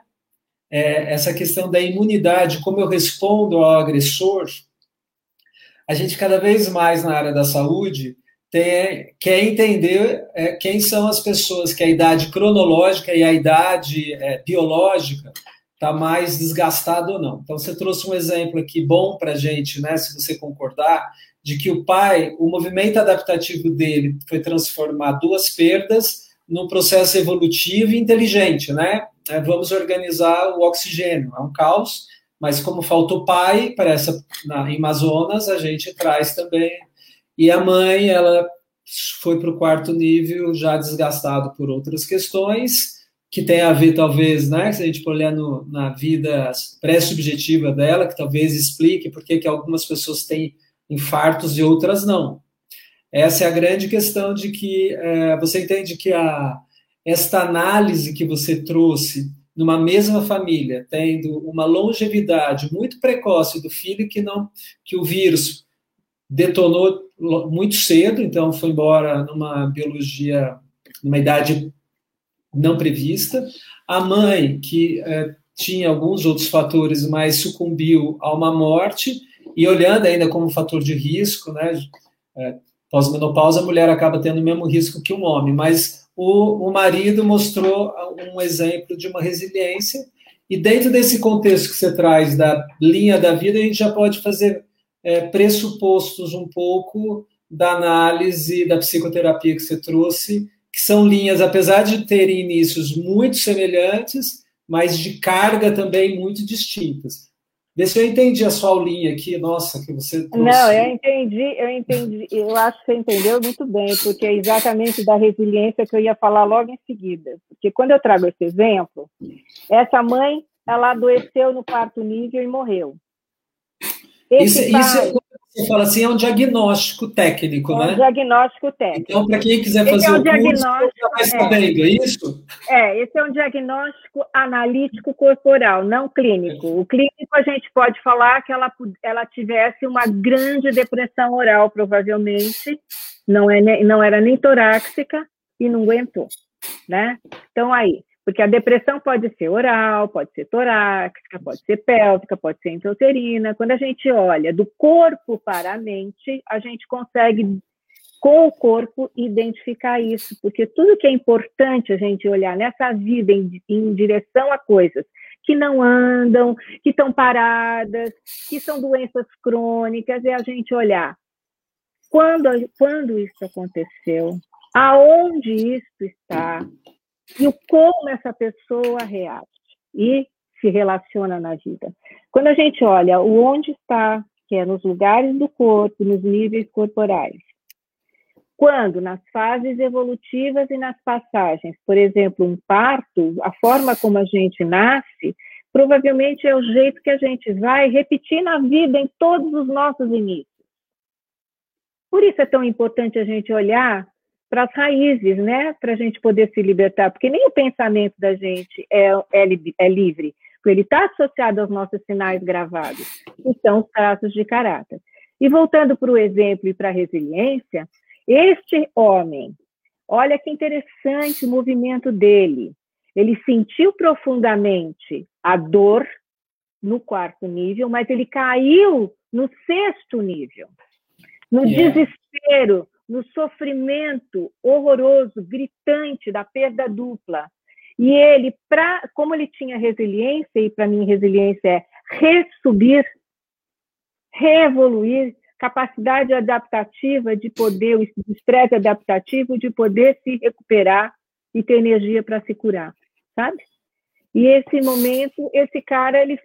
É, essa questão da imunidade, como eu respondo ao agressor, a gente cada vez mais na área da saúde tem, quer entender é, quem são as pessoas que a idade cronológica e a idade é, biológica está mais desgastada ou não. Então, você trouxe um exemplo aqui bom para a gente, né, se você concordar, de que o pai, o movimento adaptativo dele foi transformar duas perdas num processo evolutivo e inteligente, né? É, vamos organizar o oxigênio, é um caos, mas como falta o pai para essa na, em Amazonas, a gente traz também e a mãe, ela foi para o quarto nível já desgastado por outras questões, que tem a ver, talvez, né, se a gente for olhar no, na vida pré-subjetiva dela, que talvez explique por que algumas pessoas têm infartos e outras não. Essa é a grande questão de que é, você entende que a, esta análise que você trouxe numa mesma família, tendo uma longevidade muito precoce do filho que não que o vírus detonou muito cedo, então foi embora numa biologia, numa idade não prevista. A mãe, que é, tinha alguns outros fatores, mas sucumbiu a uma morte, e olhando ainda como fator de risco, né? É, Pós-menopausa, a mulher acaba tendo o mesmo risco que um homem, mas o, o marido mostrou um exemplo de uma resiliência, e dentro desse contexto que você traz da linha da vida, a gente já pode fazer é, pressupostos um pouco da análise da psicoterapia que você trouxe, que são linhas, apesar de terem inícios muito semelhantes, mas de carga também muito distintas. Vê se eu entendi a sua aulinha aqui, nossa, que você trouxe. Não, eu entendi, eu entendi, eu acho que você entendeu muito bem, porque é exatamente da resiliência que eu ia falar logo em seguida. Porque quando eu trago esse exemplo, essa mãe, ela adoeceu no quarto nível e morreu. Isso, isso é, você fala assim, é um diagnóstico técnico, é um né? diagnóstico técnico. Então, para quem quiser fazer é um o curso, já vai sabendo, é. é isso? É, esse é um diagnóstico analítico corporal, não clínico. O clínico, a gente pode falar que ela, ela tivesse uma grande depressão oral, provavelmente, não, é, não era nem torácica e não aguentou, né? Então, aí, porque a depressão pode ser oral, pode ser torácica, pode ser pélvica, pode ser intrauterina. Quando a gente olha do corpo para a mente, a gente consegue, com o corpo, identificar isso. Porque tudo que é importante a gente olhar nessa vida em, em direção a coisas que não andam, que estão paradas, que são doenças crônicas, é a gente olhar quando, quando isso aconteceu, aonde isso está, e o como essa pessoa reage e se relaciona na vida. Quando a gente olha o onde está, que é nos lugares do corpo, nos níveis corporais, quando nas fases evolutivas e nas passagens, por exemplo, um parto, a forma como a gente nasce, provavelmente é o jeito que a gente vai repetir na vida em todos os nossos inícios. Por isso é tão importante a gente olhar para as raízes, né? Para a gente poder se libertar, porque nem o pensamento da gente é, é, é livre, porque ele está associado aos nossos sinais gravados, que são os traços de caráter. E voltando para o exemplo e para a resiliência, este homem, olha que interessante o movimento dele. Ele sentiu profundamente a dor no quarto nível, mas ele caiu no sexto nível, no yeah. desespero, no sofrimento horroroso, gritante da perda dupla. E ele, pra, como ele tinha resiliência, e para mim resiliência é ressubir, reevoluir, capacidade adaptativa de poder, o estresse adaptativo de poder se recuperar e ter energia para se curar, sabe? E esse momento, esse cara, ele,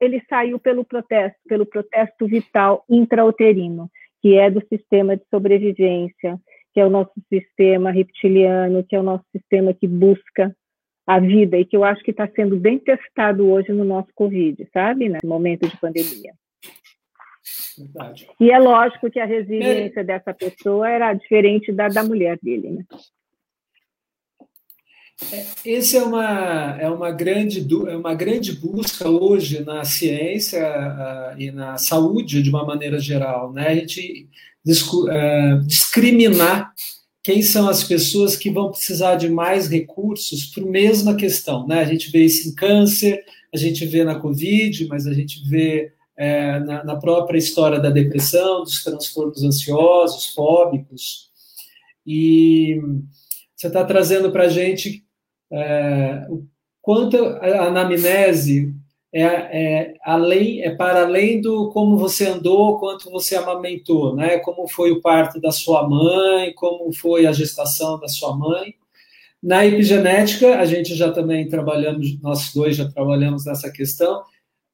ele saiu pelo protesto, pelo protesto vital intrauterino que é do sistema de sobrevivência, que é o nosso sistema reptiliano, que é o nosso sistema que busca a vida e que eu acho que está sendo bem testado hoje no nosso Covid, sabe? Nesse momento de pandemia. Verdade. E é lógico que a resiliência é. dessa pessoa era diferente da da mulher dele, né? Esse é uma, é uma, grande, é uma grande busca hoje na ciência uh, e na saúde de uma maneira geral, né? A gente uh, discriminar quem são as pessoas que vão precisar de mais recursos a mesma questão, né? A gente vê isso em câncer, a gente vê na Covid, mas a gente vê é, na, na própria história da depressão, dos transtornos ansiosos, fóbicos, e você está trazendo para a gente é, quanto a anamnese é, é, além, é para além do como você andou, quanto você amamentou, né? Como foi o parto da sua mãe, como foi a gestação da sua mãe. Na epigenética, a gente já também trabalhamos, nós dois já trabalhamos nessa questão,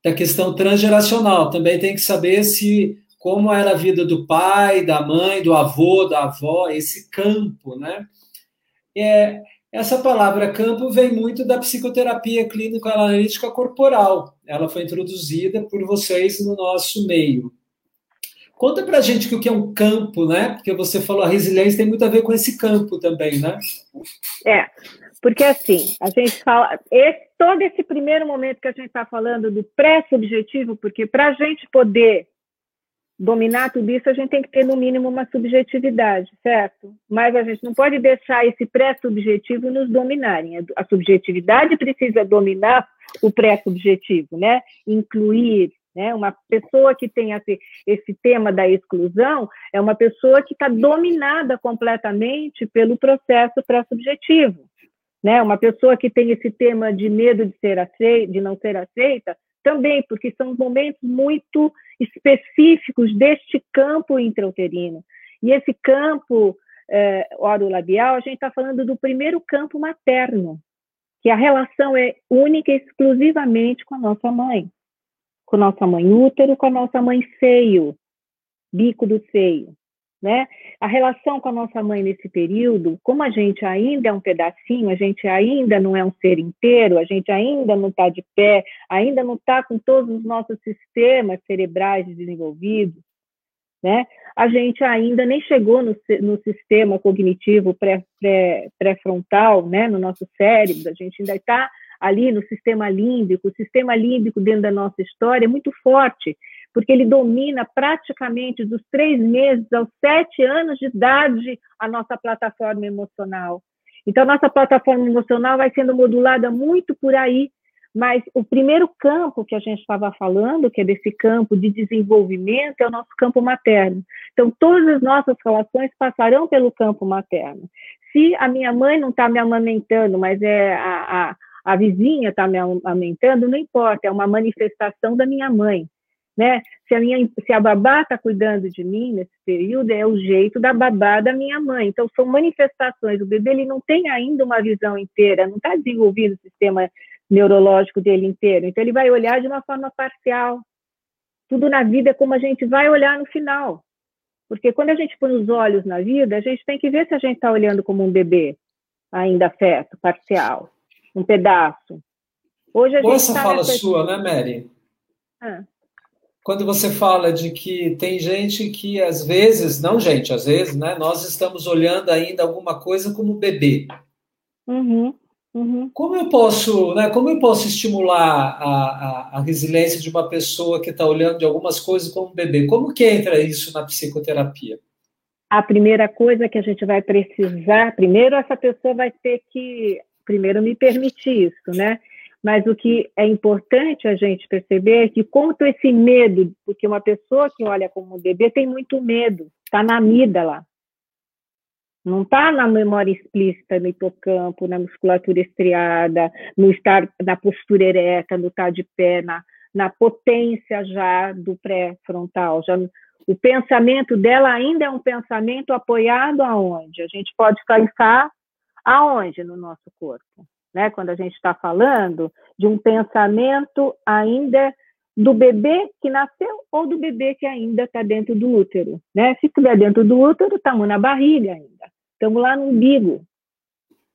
da questão transgeracional. Também tem que saber se como era a vida do pai, da mãe, do avô, da avó, esse campo, né? É, essa palavra campo vem muito da psicoterapia clínico-analítica corporal. Ela foi introduzida por vocês no nosso meio. Conta pra gente o que é um campo, né? Porque você falou a resiliência tem muito a ver com esse campo também, né? É, porque assim, a gente fala, esse, todo esse primeiro momento que a gente está falando do pré-subjetivo, porque para a gente poder dominar tudo isso, a gente tem que ter, no mínimo, uma subjetividade, certo? Mas a gente não pode deixar esse pré-subjetivo nos dominarem. A subjetividade precisa dominar o pré-subjetivo, né? Incluir, né? Uma pessoa que tem esse, esse tema da exclusão é uma pessoa que está dominada completamente pelo processo pré-subjetivo. Né? Uma pessoa que tem esse tema de medo de, ser aceita, de não ser aceita, também, porque são momentos muito específicos deste campo intrauterino. E esse campo é, orolabial, a gente está falando do primeiro campo materno, que a relação é única e exclusivamente com a nossa mãe, com a nossa mãe útero, com a nossa mãe seio, bico do seio né? A relação com a nossa mãe nesse período, como a gente ainda é um pedacinho, a gente ainda não é um ser inteiro, a gente ainda não está de pé, ainda não está com todos os nossos sistemas cerebrais desenvolvidos, né? A gente ainda nem chegou no, no sistema cognitivo pré-frontal, pré, pré né? No nosso cérebro, a gente ainda está ali no sistema límbico. O sistema límbico dentro da nossa história é muito forte porque ele domina praticamente dos três meses aos sete anos de idade a nossa plataforma emocional. Então, nossa plataforma emocional vai sendo modulada muito por aí, mas o primeiro campo que a gente estava falando, que é desse campo de desenvolvimento, é o nosso campo materno. Então, todas as nossas relações passarão pelo campo materno. Se a minha mãe não está me amamentando, mas é a, a, a vizinha está me amamentando, não importa, é uma manifestação da minha mãe né? Se a minha, se a babá está cuidando de mim nesse período, é o jeito da babá da minha mãe. Então são manifestações. O bebê ele não tem ainda uma visão inteira, não está desenvolvido o sistema neurológico dele inteiro. Então ele vai olhar de uma forma parcial. Tudo na vida é como a gente vai olhar no final. Porque quando a gente põe os olhos na vida, a gente tem que ver se a gente está olhando como um bebê ainda afeto, parcial, um pedaço. Hoje a Boa gente essa tá fala nessa... sua, né, Mary? Ah quando você fala de que tem gente que às vezes, não gente, às vezes, né, nós estamos olhando ainda alguma coisa como bebê. Uhum, uhum. Como eu posso, né, como eu posso estimular a, a, a resiliência de uma pessoa que está olhando de algumas coisas como bebê? Como que entra isso na psicoterapia? A primeira coisa que a gente vai precisar, primeiro essa pessoa vai ter que, primeiro me permitir isso, né? Mas o que é importante a gente perceber é que quanto esse medo, porque uma pessoa que olha como bebê tem muito medo, está na amígdala, não está na memória explícita, no hipocampo, na musculatura estriada, no estar na postura ereta, no estar de pé, na, na potência já do pré-frontal. Já, o pensamento dela ainda é um pensamento apoiado aonde? A gente pode pensar aonde no nosso corpo? Né? Quando a gente está falando de um pensamento ainda do bebê que nasceu ou do bebê que ainda está dentro do útero, né? Se estiver dentro do útero, estamos na barriga ainda, estamos lá no umbigo,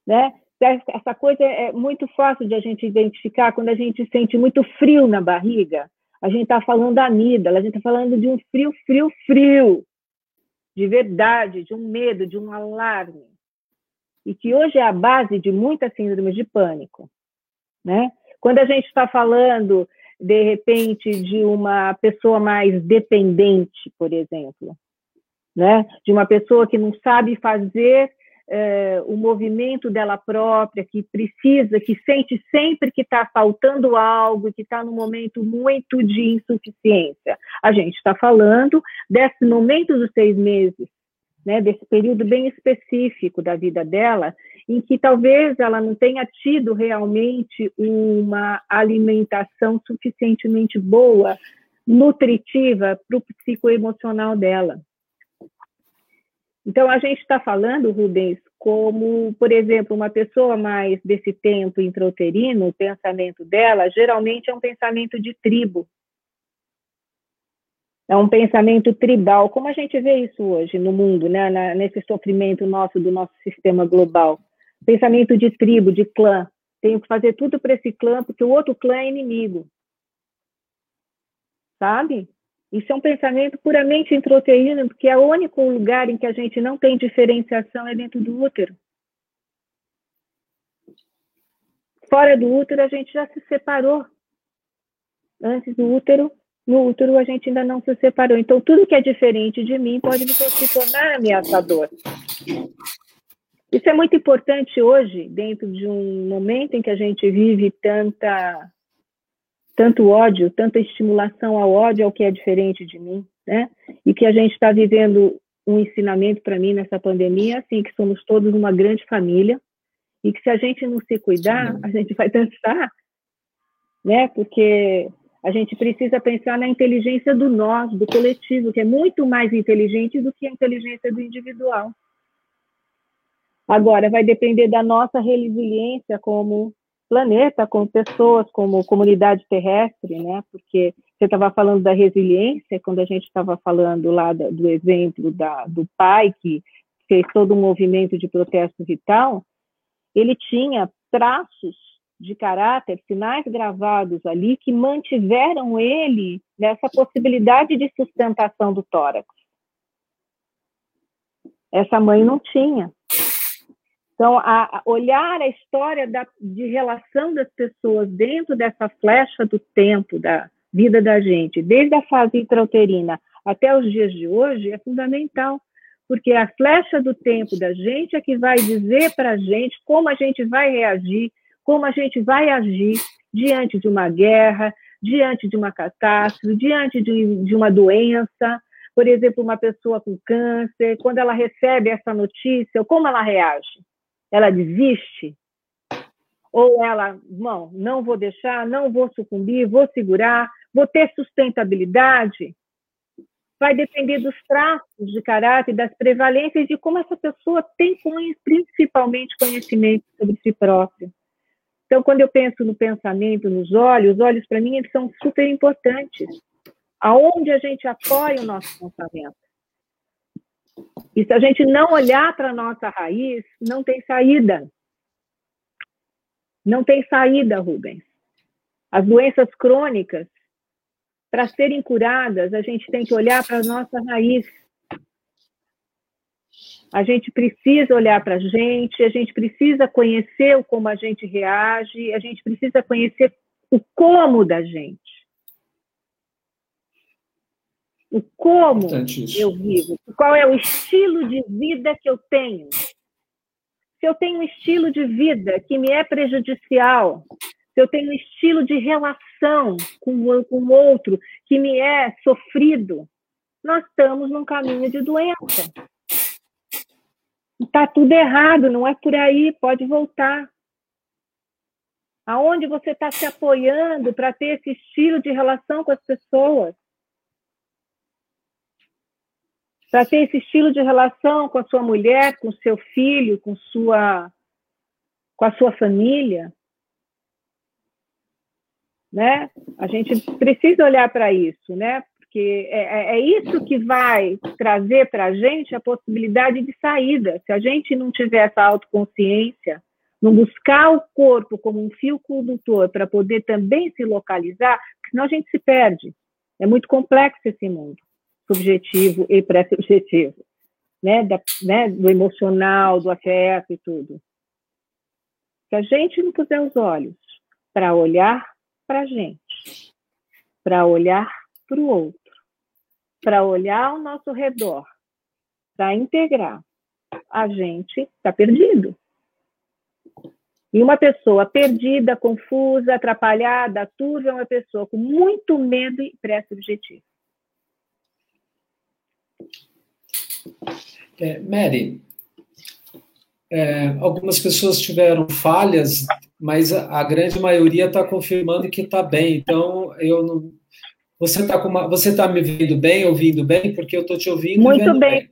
né? Essa coisa é muito fácil de a gente identificar quando a gente sente muito frio na barriga. A gente está falando da amígdala, a gente está falando de um frio, frio, frio, de verdade, de um medo, de um alarme e que hoje é a base de muitas síndromes de pânico. Né? Quando a gente está falando, de repente, de uma pessoa mais dependente, por exemplo, né? de uma pessoa que não sabe fazer é, o movimento dela própria, que precisa, que sente sempre que está faltando algo, que está num momento muito de insuficiência. A gente está falando desse momento dos seis meses né, desse período bem específico da vida dela, em que talvez ela não tenha tido realmente uma alimentação suficientemente boa, nutritiva para o psicoemocional dela. Então, a gente está falando, Rubens, como, por exemplo, uma pessoa mais desse tempo intrauterino, o pensamento dela geralmente é um pensamento de tribo, é um pensamento tribal, como a gente vê isso hoje no mundo, né, na, nesse sofrimento nosso do nosso sistema global. Pensamento de tribo, de clã. Tenho que fazer tudo para esse clã, porque o outro clã é inimigo. Sabe? Isso é um pensamento puramente introteíno, porque é o único lugar em que a gente não tem diferenciação é dentro do útero. Fora do útero, a gente já se separou. Antes do útero, no útero a gente ainda não se separou. Então, tudo que é diferente de mim pode se tornar ameaçador. Isso é muito importante hoje, dentro de um momento em que a gente vive tanta, tanto ódio, tanta estimulação ao ódio ao que é diferente de mim, né? E que a gente está vivendo um ensinamento para mim nessa pandemia, assim, que somos todos uma grande família e que se a gente não se cuidar, a gente vai dançar, né? Porque a gente precisa pensar na inteligência do nós, do coletivo, que é muito mais inteligente do que a inteligência do individual. Agora, vai depender da nossa resiliência como planeta, como pessoas, como comunidade terrestre, né? Porque você estava falando da resiliência, quando a gente estava falando lá do exemplo da, do pai que fez todo um movimento de protesto vital, ele tinha traços de caráter, sinais gravados ali que mantiveram ele nessa possibilidade de sustentação do tórax. Essa mãe não tinha. Então, a, a olhar a história da, de relação das pessoas dentro dessa flecha do tempo da vida da gente, desde a fase intrauterina até os dias de hoje, é fundamental, porque a flecha do tempo da gente é que vai dizer para a gente como a gente vai reagir, como a gente vai agir diante de uma guerra, diante de uma catástrofe, diante de, de uma doença, por exemplo, uma pessoa com câncer, quando ela recebe essa notícia, como ela reage? ela desiste? Ou ela, não, não vou deixar, não vou sucumbir, vou segurar, vou ter sustentabilidade? Vai depender dos traços de caráter, das prevalências de como essa pessoa tem principalmente conhecimento sobre si própria. Então, quando eu penso no pensamento, nos olhos, os olhos para mim eles são super importantes. Aonde a gente apoia o nosso pensamento? E se a gente não olhar para a nossa raiz, não tem saída. Não tem saída, Rubens. As doenças crônicas, para serem curadas, a gente tem que olhar para a nossa raiz. A gente precisa olhar para a gente, a gente precisa conhecer o como a gente reage, a gente precisa conhecer o como da gente o como eu vivo, qual é o estilo de vida que eu tenho. Se eu tenho um estilo de vida que me é prejudicial, se eu tenho um estilo de relação com o outro que me é sofrido, nós estamos num caminho de doença. Está tudo errado, não é por aí, pode voltar. Aonde você está se apoiando para ter esse estilo de relação com as pessoas? para ter esse estilo de relação com a sua mulher, com seu filho, com sua com a sua família, né? A gente precisa olhar para isso, né? Porque é, é, é isso que vai trazer para a gente a possibilidade de saída. Se a gente não tiver essa autoconsciência, não buscar o corpo como um fio condutor para poder também se localizar, senão a gente se perde. É muito complexo esse mundo subjetivo e pré-subjetivo, né? Né? Do emocional, do afeto e tudo. Se a gente não puser os olhos para olhar para a gente, para olhar para o outro, para olhar ao nosso redor, para integrar, a gente está perdido. E uma pessoa perdida, confusa, atrapalhada, turva, é uma pessoa com muito medo e pré-subjetivo. É, Mary, é, algumas pessoas tiveram falhas, mas a, a grande maioria está confirmando que está bem. Então, eu não. Você está você tá me vendo bem, ouvindo bem? Porque eu estou te ouvindo. Muito bem.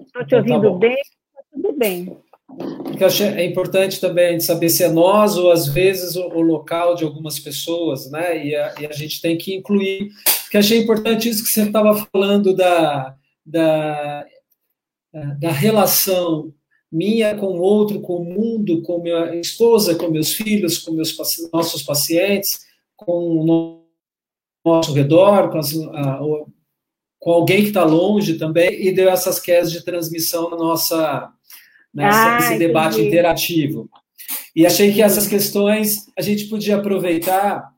Estou te então, tá ouvindo tá bem, tá tudo bem. Porque é importante também a gente saber se é nós ou às vezes o, o local de algumas pessoas, né? E a, e a, gente tem que incluir. Porque achei importante isso que você estava falando da, da, da relação minha com o outro, com o mundo, com minha esposa, com meus filhos, com meus nossos pacientes, com o nosso redor, com, as, a, com alguém que está longe também, e deu essas quedas de transmissão na nossa nessa, ah, debate interativo. E achei que essas questões a gente podia aproveitar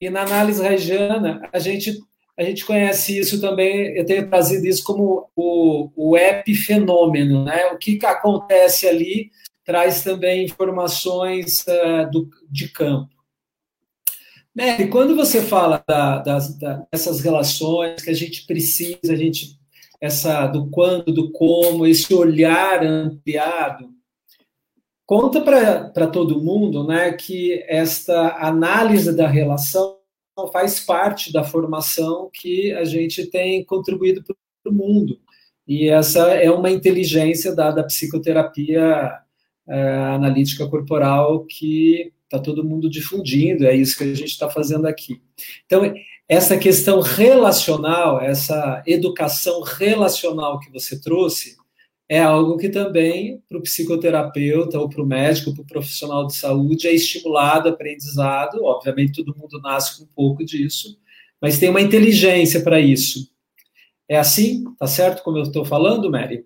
E na análise reigiana, a gente, a gente conhece isso também, eu tenho trazido isso como o, o epifenômeno, né? O que, que acontece ali traz também informações uh, do, de campo. Mary, quando você fala da, das, da, dessas relações que a gente precisa, a gente essa do quando, do como, esse olhar ampliado, conta para todo mundo, né, que esta análise da relação faz parte da formação que a gente tem contribuído para o mundo. E essa é uma inteligência dada à psicoterapia é, analítica corporal que está todo mundo difundindo, é isso que a gente está fazendo aqui. Então, essa questão relacional, essa educação relacional que você trouxe, é algo que também para o psicoterapeuta ou para o médico, para o profissional de saúde, é estimulado, aprendizado. Obviamente, todo mundo nasce com um pouco disso, mas tem uma inteligência para isso. É assim? Tá certo como eu estou falando, Mary?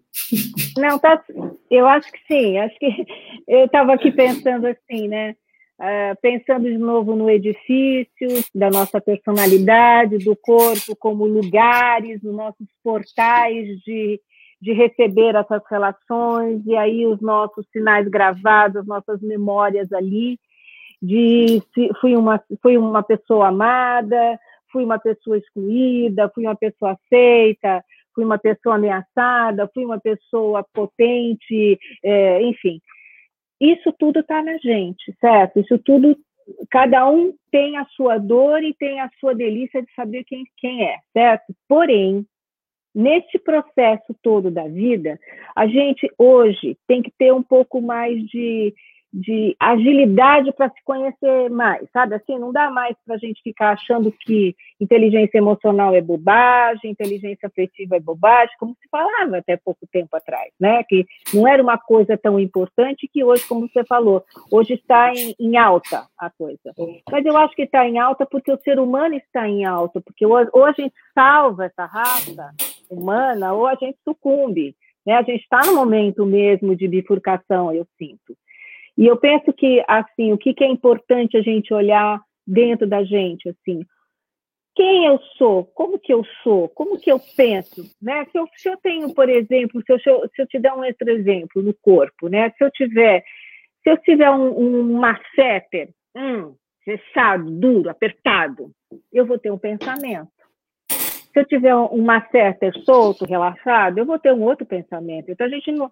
Não, tá. Eu acho que sim. Acho que eu estava aqui pensando assim, né? Uh, pensando de novo no edifício, da nossa personalidade, do corpo como lugares, nos nossos portais de, de receber essas relações, e aí os nossos sinais gravados, nossas memórias ali, de fui uma, fui uma pessoa amada, fui uma pessoa excluída, fui uma pessoa aceita, fui uma pessoa ameaçada, fui uma pessoa potente, é, enfim isso tudo está na gente, certo? Isso tudo, cada um tem a sua dor e tem a sua delícia de saber quem, quem é, certo? Porém, nesse processo todo da vida, a gente hoje tem que ter um pouco mais de de agilidade para se conhecer mais, sabe? Assim, não dá mais para a gente ficar achando que inteligência emocional é bobagem, inteligência afetiva é bobagem, como se falava até pouco tempo atrás, né? Que não era uma coisa tão importante que hoje, como você falou, hoje está em, em alta a coisa. Mas eu acho que está em alta porque o ser humano está em alta, porque ou, ou a gente salva essa raça humana ou a gente sucumbe. Né? A gente está no momento mesmo de bifurcação, eu sinto. E eu penso que, assim, o que, que é importante a gente olhar dentro da gente, assim, quem eu sou, como que eu sou, como que eu penso, né? Se eu, se eu tenho, por exemplo, se eu, se eu te der um outro exemplo no corpo, né? Se eu tiver, se eu tiver um, um masseter, hum, fechado, duro, apertado, eu vou ter um pensamento. Se eu tiver um masseter solto, relaxado, eu vou ter um outro pensamento. Então a gente não,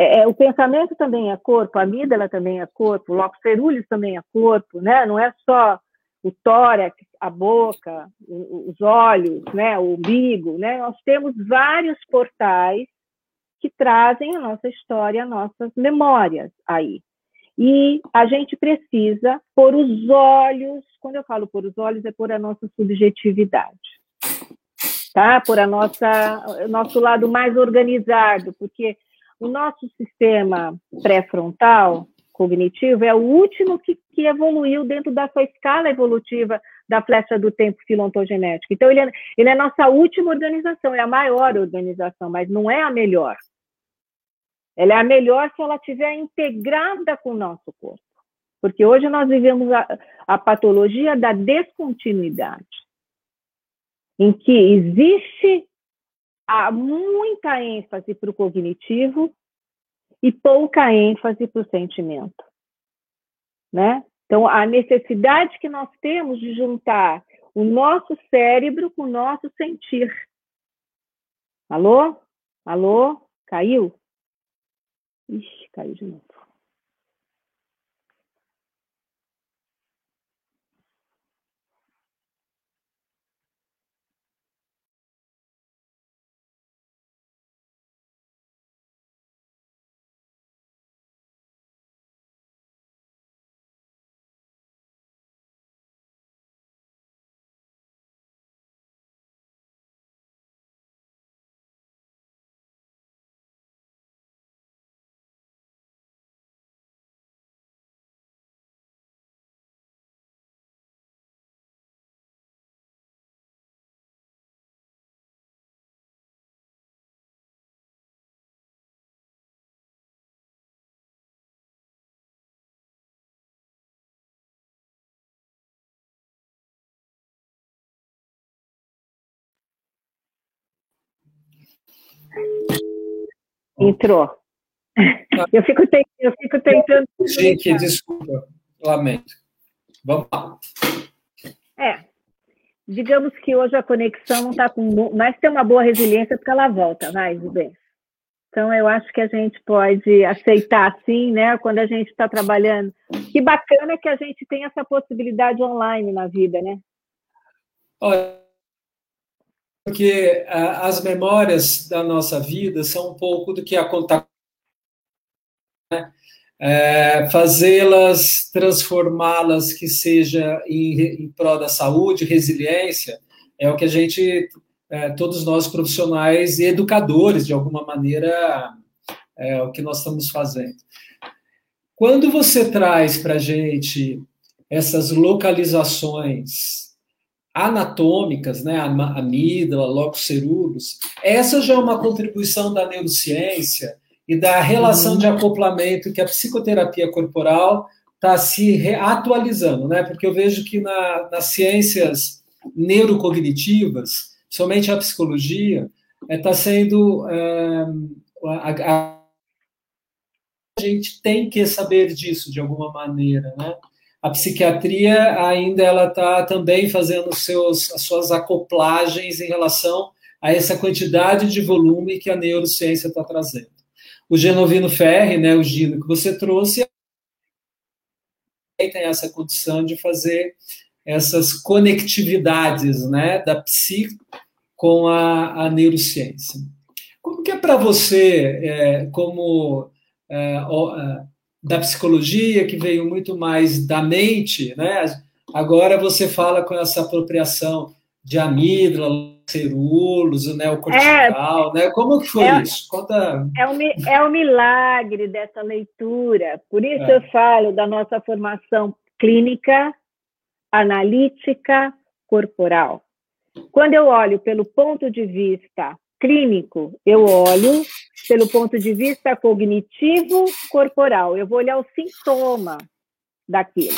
é, é, o pensamento também é corpo, a amígdala também é corpo, o locus ceruleus também é corpo, né? Não é só o tórax, a boca, os olhos, né? O umbigo, né? Nós temos vários portais que trazem a nossa história, as nossas memórias aí. E a gente precisa pôr os olhos, quando eu falo pôr os olhos, é pôr a nossa subjetividade, tá? Por a nossa, nosso lado mais organizado, porque o nosso sistema pré-frontal cognitivo é o último que, que evoluiu dentro da sua escala evolutiva da flecha do tempo filontogenético. Então, ele é, ele é a nossa última organização, é a maior organização, mas não é a melhor. Ela é a melhor se ela estiver integrada com o nosso corpo. Porque hoje nós vivemos a, a patologia da descontinuidade, em que existe há muita ênfase para o cognitivo e pouca ênfase para o sentimento. Né? Então, a necessidade que nós temos de juntar o nosso cérebro com o nosso sentir. Alô? Alô? Caiu? Ixi, caiu de novo. Entrou. Eu fico, te, eu fico tentando. Gente, desculpa, lamento. Vamos lá. É. Digamos que hoje a conexão não está com. Mas tem uma boa resiliência porque ela volta, vai, bem. Então, eu acho que a gente pode aceitar assim, né? Quando a gente está trabalhando. Que bacana que a gente tem essa possibilidade online na vida, né? Olha, porque as memórias da nossa vida são um pouco do que a conta né? é, fazê-las, transformá-las que seja em, em prol da saúde, resiliência, é o que a gente, é, todos nós profissionais e educadores, de alguma maneira, é o que nós estamos fazendo. Quando você traz para a gente essas localizações anatômicas, né, amígdala, locus ceruleus, essa já é uma contribuição da neurociência e da relação de acoplamento que a psicoterapia corporal está se atualizando, né? Porque eu vejo que na, nas ciências neurocognitivas, somente a psicologia, está é, tá sendo é, a, a, a gente tem que saber disso de alguma maneira, né? A psiquiatria ainda ela está também fazendo seus, as suas acoplagens em relação a essa quantidade de volume que a neurociência está trazendo o Genovino Ferri, né, o Gino que você trouxe, tem essa condição de fazer essas conectividades né, da psique com a, a neurociência. Como que é para você, é, como é, é, da psicologia, que veio muito mais da mente, né? agora você fala com essa apropriação de amígdala, cerulos, o neocortical, é, né? Como que foi é, isso? Conta. É o, é milagre dessa leitura. Por isso é. eu falo da nossa formação clínica, analítica, corporal. Quando eu olho pelo ponto de vista clínico, eu olho pelo ponto de vista cognitivo corporal. Eu vou olhar o sintoma daquilo.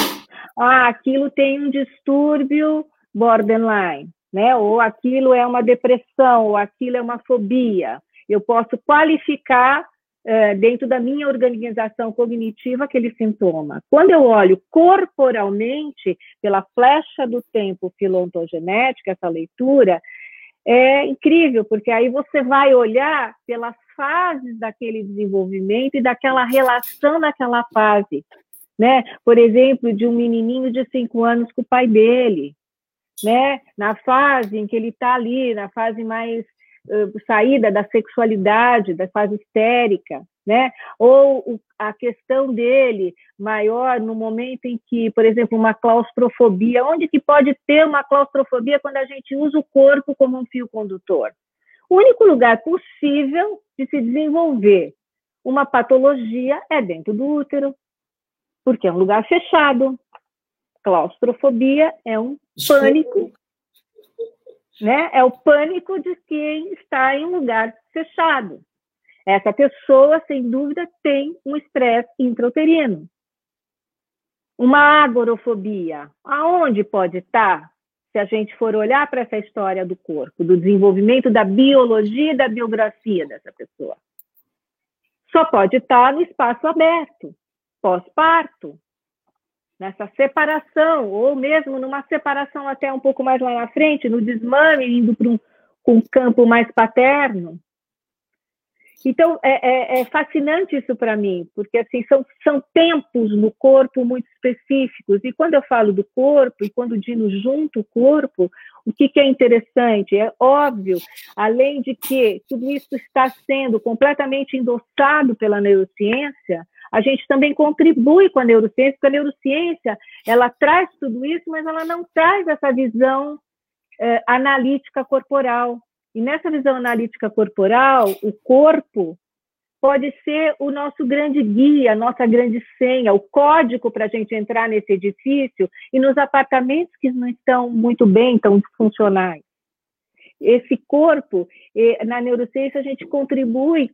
Ah, aquilo tem um distúrbio borderline né? Ou aquilo é uma depressão, ou aquilo é uma fobia. Eu posso qualificar é, dentro da minha organização cognitiva aquele sintoma. Quando eu olho corporalmente, pela flecha do tempo filontogenética, essa leitura, é incrível, porque aí você vai olhar pelas fases daquele desenvolvimento e daquela relação daquela fase. Né? Por exemplo, de um menininho de cinco anos com o pai dele, né? Na fase em que ele está ali, na fase mais uh, saída da sexualidade, da fase histérica, né? Ou a questão dele maior no momento em que, por exemplo, uma claustrofobia, onde que pode ter uma claustrofobia quando a gente usa o corpo como um fio condutor? O único lugar possível de se desenvolver uma patologia é dentro do útero, porque é um lugar fechado, Claustrofobia é um pânico, né? É o pânico de quem está em um lugar fechado. Essa pessoa, sem dúvida, tem um estresse intrauterino. Uma agorofobia, aonde pode estar? Se a gente for olhar para essa história do corpo, do desenvolvimento da biologia e da biografia dessa pessoa. Só pode estar no espaço aberto, pós-parto, nessa separação, ou mesmo numa separação até um pouco mais lá na frente, no desmame, indo para um, um campo mais paterno. Então, é, é, é fascinante isso para mim, porque assim são, são tempos no corpo muito específicos. E quando eu falo do corpo, e quando o Dino junto o corpo, o que, que é interessante? É óbvio, além de que tudo isso está sendo completamente endossado pela neurociência, a gente também contribui com a neurociência, porque a neurociência ela traz tudo isso, mas ela não traz essa visão eh, analítica corporal. E nessa visão analítica corporal, o corpo pode ser o nosso grande guia, a nossa grande senha, o código para a gente entrar nesse edifício e nos apartamentos que não estão muito bem, tão funcionais. Esse corpo, na neurociência, a gente contribui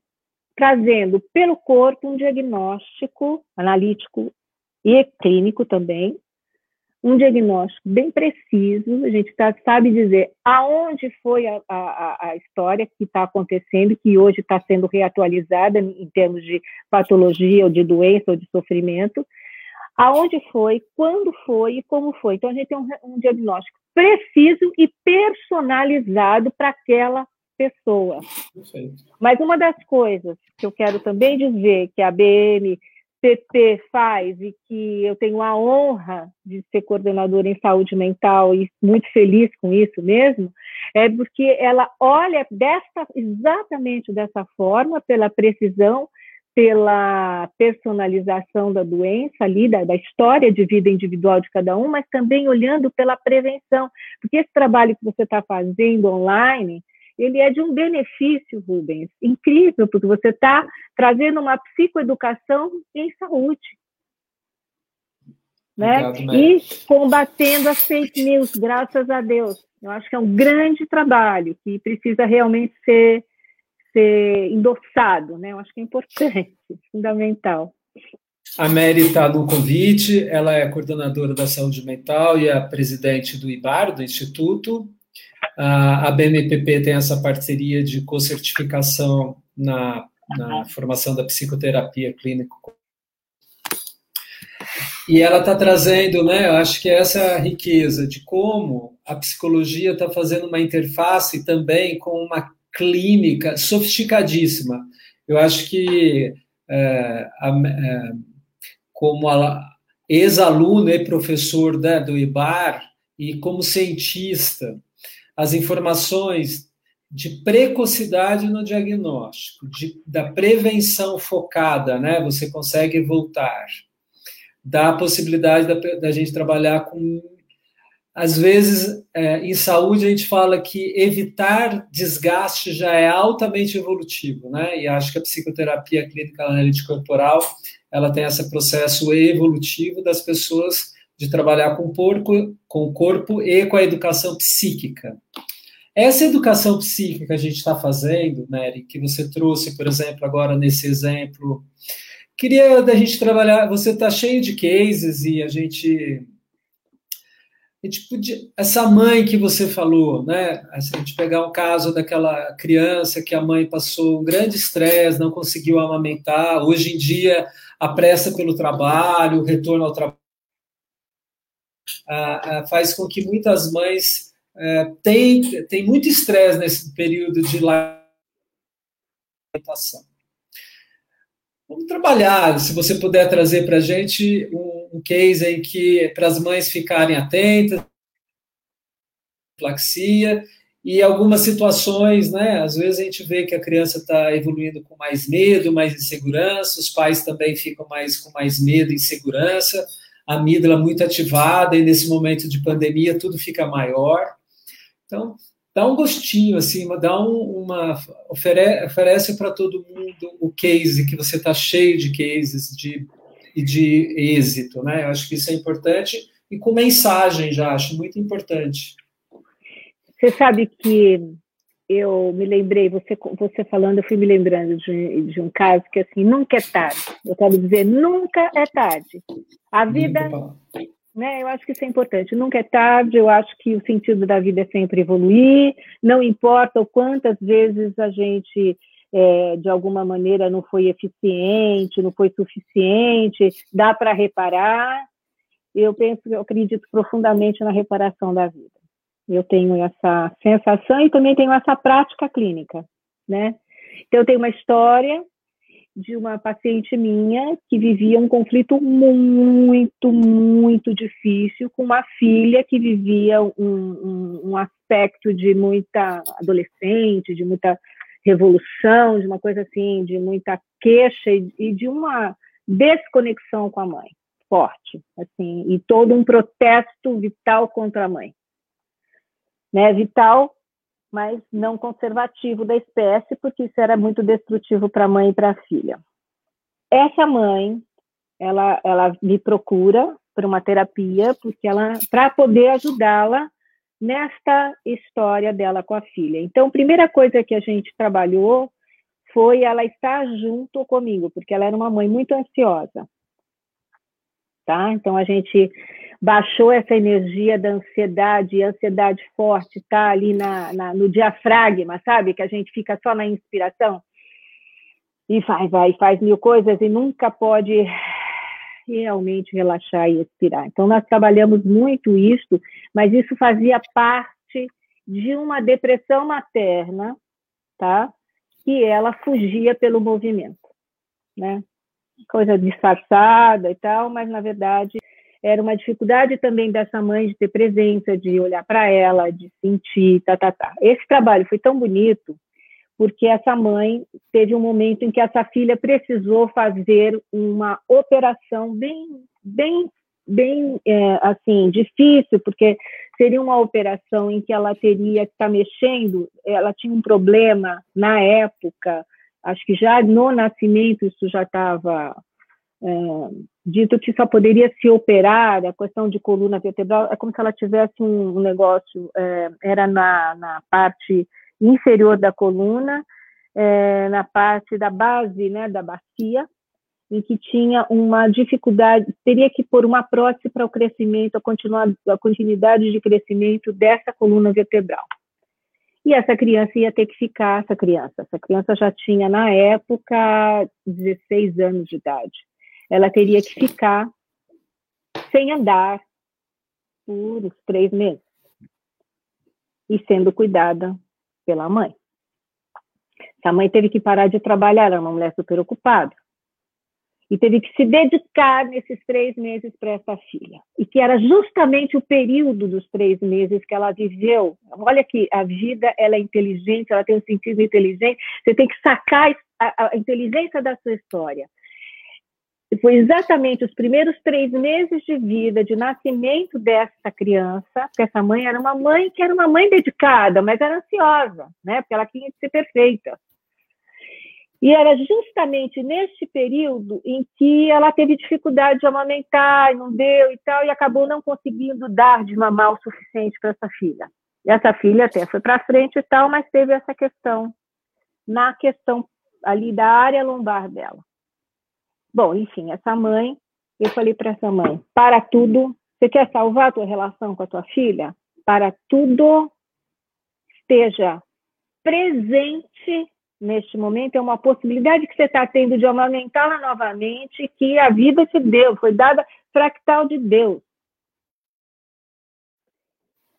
trazendo pelo corpo um diagnóstico analítico e clínico também, um diagnóstico bem preciso, a gente tá, sabe dizer aonde foi a, a, a história que está acontecendo, que hoje está sendo reatualizada em termos de patologia, ou de doença, ou de sofrimento, aonde foi, quando foi e como foi. Então, a gente tem um, um diagnóstico preciso e personalizado para aquela pessoa. Mas uma das coisas que eu quero também dizer que a BM PP faz e que eu tenho a honra de ser coordenadora em saúde mental e muito feliz com isso mesmo, é porque ela olha dessa, exatamente dessa forma, pela precisão pela personalização da doença ali, da, da, história de vida individual de cada um, mas também olhando pela prevenção, porque esse trabalho que você está fazendo online, ele é de um benefício, Rubens, incrível, porque você está trazendo uma psicoeducação em saúde. Né? Obrigado, e combatendo as fake news, graças a Deus. Eu acho que é um grande trabalho que precisa realmente ser ser endossado, né? Eu acho que é importante, fundamental. A Mary está no convite, ela é coordenadora da saúde mental e a presidente do IBAR, do Instituto. A, BMPP tem essa parceria de co-certificação na, na formação da psicoterapia clínica. E ela está trazendo, né, eu acho que essa é a riqueza de como a psicologia está fazendo uma interface também com uma clínica sofisticadíssima. Eu acho que, é, a, é, como ex-aluno e professor né, do IBAR, e como cientista, as informações de precocidade no diagnóstico, de, da prevenção focada, né? Você consegue voltar, da possibilidade da, da gente trabalhar com às vezes, é, em saúde, a gente fala que evitar desgaste já é altamente evolutivo, né? E acho que a psicoterapia clínica analítica corporal, ela tem esse processo evolutivo das pessoas de trabalhar com o corpo, com o corpo e com a educação psíquica. Essa educação psíquica que a gente está fazendo, Mary, que você trouxe, por exemplo, agora nesse exemplo, queria da gente trabalhar. Você está cheio de cases e a gente essa mãe que você falou, né? Se a gente pegar um caso daquela criança que a mãe passou um grande estresse, não conseguiu amamentar, hoje em dia a pressa pelo trabalho, o retorno ao trabalho, ah, ah, faz com que muitas mães é, tenham, tenham muito estresse nesse período de alimentação. Vamos trabalhar, se você puder trazer para a gente um, um, case em que, para as mães ficarem atentas, plaxia, e algumas situações, né, às vezes a gente vê que a criança está evoluindo com mais medo, mais insegurança, os pais também ficam mais com mais medo e insegurança, amígdala muito ativada, e nesse momento de pandemia tudo fica maior. Então, dá um gostinho, assim, dá um, uma. Ofere, oferece para todo mundo o case, que você está cheio de cases de, de êxito, né? Eu acho que isso é importante, e com mensagem já, acho muito importante. Você sabe que eu me lembrei, você, você falando, eu fui me lembrando de, de um caso que, assim, nunca é tarde. Eu quero dizer, nunca é tarde. A vida né? Eu acho que isso é importante. Nunca é tarde, eu acho que o sentido da vida é sempre evoluir, não importa o quantas vezes a gente, é, de alguma maneira, não foi eficiente, não foi suficiente, dá para reparar. Eu penso, eu acredito profundamente na reparação da vida. Eu tenho essa sensação e também tenho essa prática clínica, né? Então, eu tenho uma história de uma paciente minha que vivia um conflito muito, muito difícil com uma filha que vivia um, um, um aspecto de muita adolescente, de muita revolução, de uma coisa assim, de muita queixa e, e de uma desconexão com a mãe forte, assim, e todo um protesto vital contra a mãe. Né, vital mas não conservativo da espécie, porque isso era muito destrutivo para a mãe e para a filha. Essa mãe, ela, ela me procura para uma terapia, porque ela, para poder ajudá-la nesta história dela com a filha. Então, a primeira coisa que a gente trabalhou foi ela estar junto comigo, porque ela era uma mãe muito ansiosa. Tá? Então a gente baixou essa energia da ansiedade, ansiedade forte está ali na, na, no diafragma, sabe? Que a gente fica só na inspiração e vai, vai, faz mil coisas e nunca pode realmente relaxar e expirar. Então, nós trabalhamos muito isso, mas isso fazia parte de uma depressão materna, tá? Que ela fugia pelo movimento, né? Coisa disfarçada e tal, mas na verdade era uma dificuldade também dessa mãe de ter presença, de olhar para ela, de sentir, tá, tá, tá. Esse trabalho foi tão bonito porque essa mãe teve um momento em que essa filha precisou fazer uma operação bem, bem, bem, é, assim, difícil, porque seria uma operação em que ela teria que estar tá mexendo, ela tinha um problema na época, acho que já no nascimento isso já estava é, dito que só poderia se operar a questão de coluna vertebral, é como se ela tivesse um, negócio, é, era na, na parte inferior da coluna, é, na parte da base né, da bacia, em que tinha uma dificuldade, teria que pôr uma prótese para o crescimento, a continuidade de crescimento dessa coluna vertebral. E essa criança ia ter que ficar, essa criança, essa criança já tinha na época 16 anos de idade. Ela teria que ficar sem andar por uns três meses e sendo cuidada pela mãe. A mãe teve que parar de trabalhar, era uma mulher super ocupada. E teve que se dedicar nesses três meses para essa filha. E que era justamente o período dos três meses que ela viveu. Olha que a vida ela é inteligente, ela tem um sentido inteligente. Você tem que sacar a, a inteligência da sua história foi exatamente os primeiros três meses de vida, de nascimento dessa criança, que essa mãe era uma mãe que era uma mãe dedicada, mas era ansiosa, né? Porque ela tinha que ser perfeita. E era justamente neste período em que ela teve dificuldade de amamentar, não deu e tal, e acabou não conseguindo dar de mamar o suficiente para essa filha. E essa filha até foi para frente e tal, mas teve essa questão na questão ali da área lombar dela. Bom, enfim, essa mãe, eu falei para essa mãe: para tudo, você quer salvar a tua relação com a tua filha? Para tudo, esteja presente neste momento. É uma possibilidade que você está tendo de amamentá-la novamente, que a vida te deu, foi dada fractal de Deus.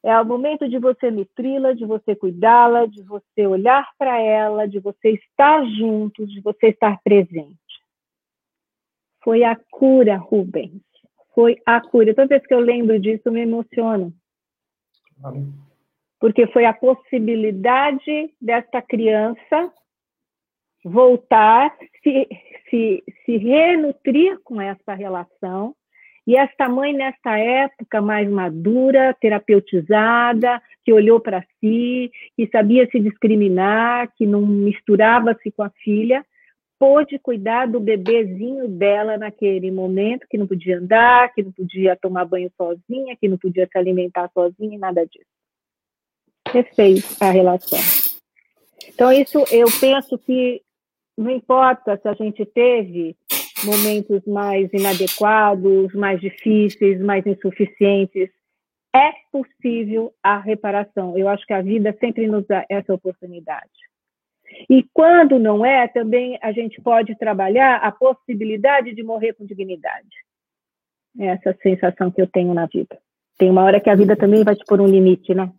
É o momento de você nutri-la, de você cuidá-la, de você olhar para ela, de você estar junto, de você estar presente foi a cura, Rubens. Foi a cura. Toda vez que eu lembro disso, eu me emociono. Porque foi a possibilidade desta criança voltar, se, se, se renutrir com essa relação. E esta mãe, nesta época mais madura, terapeutizada, que olhou para si, que sabia se discriminar, que não misturava-se com a filha, pôde cuidar do bebezinho dela naquele momento, que não podia andar, que não podia tomar banho sozinha, que não podia se alimentar sozinha, nada disso. Refez a relação. Então, isso eu penso que não importa se a gente teve momentos mais inadequados, mais difíceis, mais insuficientes, é possível a reparação. Eu acho que a vida sempre nos dá essa oportunidade. E quando não é, também a gente pode trabalhar a possibilidade de morrer com dignidade. É essa sensação que eu tenho na vida. Tem uma hora que a vida também vai te pôr um limite, né?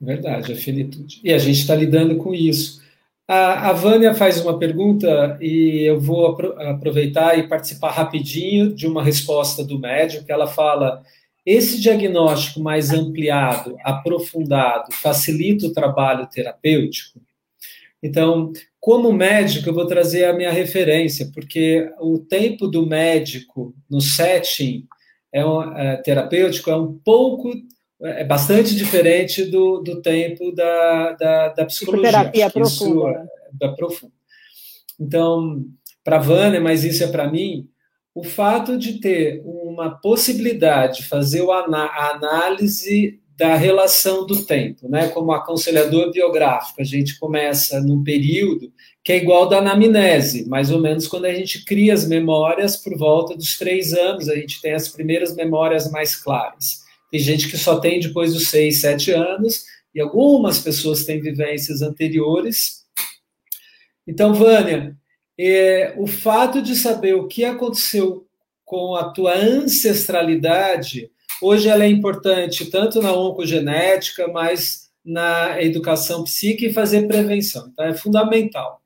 Verdade, a finitude. E a gente está lidando com isso. A, a Vânia faz uma pergunta e eu vou aproveitar e participar rapidinho de uma resposta do médico, que ela fala esse diagnóstico mais ampliado, aprofundado, facilita o trabalho terapêutico? Então, como médico, eu vou trazer a minha referência, porque o tempo do médico no setting é um, é, terapêutico é um pouco, é bastante diferente do, do tempo da, da, da psicologia. Terapia profunda. Isso, é, da profunda. Então, para a Vânia, mas isso é para mim, o fato de ter uma possibilidade de fazer a análise da relação do tempo, né? Como aconselhador biográfico, a gente começa num período que é igual da anamnese, mais ou menos quando a gente cria as memórias por volta dos três anos, a gente tem as primeiras memórias mais claras. Tem gente que só tem depois dos seis, sete anos, e algumas pessoas têm vivências anteriores. Então, Vânia, é, o fato de saber o que aconteceu com a tua ancestralidade, hoje ela é importante tanto na oncogenética, mas na educação psíquica e fazer prevenção. Então, é fundamental.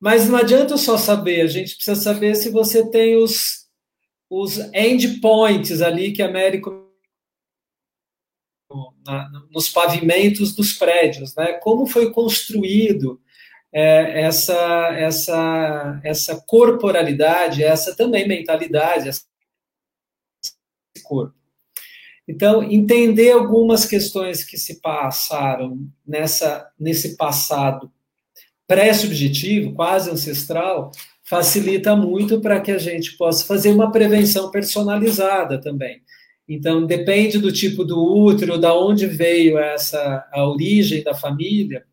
Mas não adianta só saber, a gente precisa saber se você tem os, os endpoints ali que a América na, nos pavimentos dos prédios, né? Como foi construído é, essa essa essa corporalidade, essa também mentalidade, esse corpo. Então, entender algumas questões que se passaram nessa nesse passado pré-subjetivo, quase ancestral, facilita muito para que a gente possa fazer uma prevenção personalizada também. Então, depende do tipo do útero, da onde veio essa a origem da família,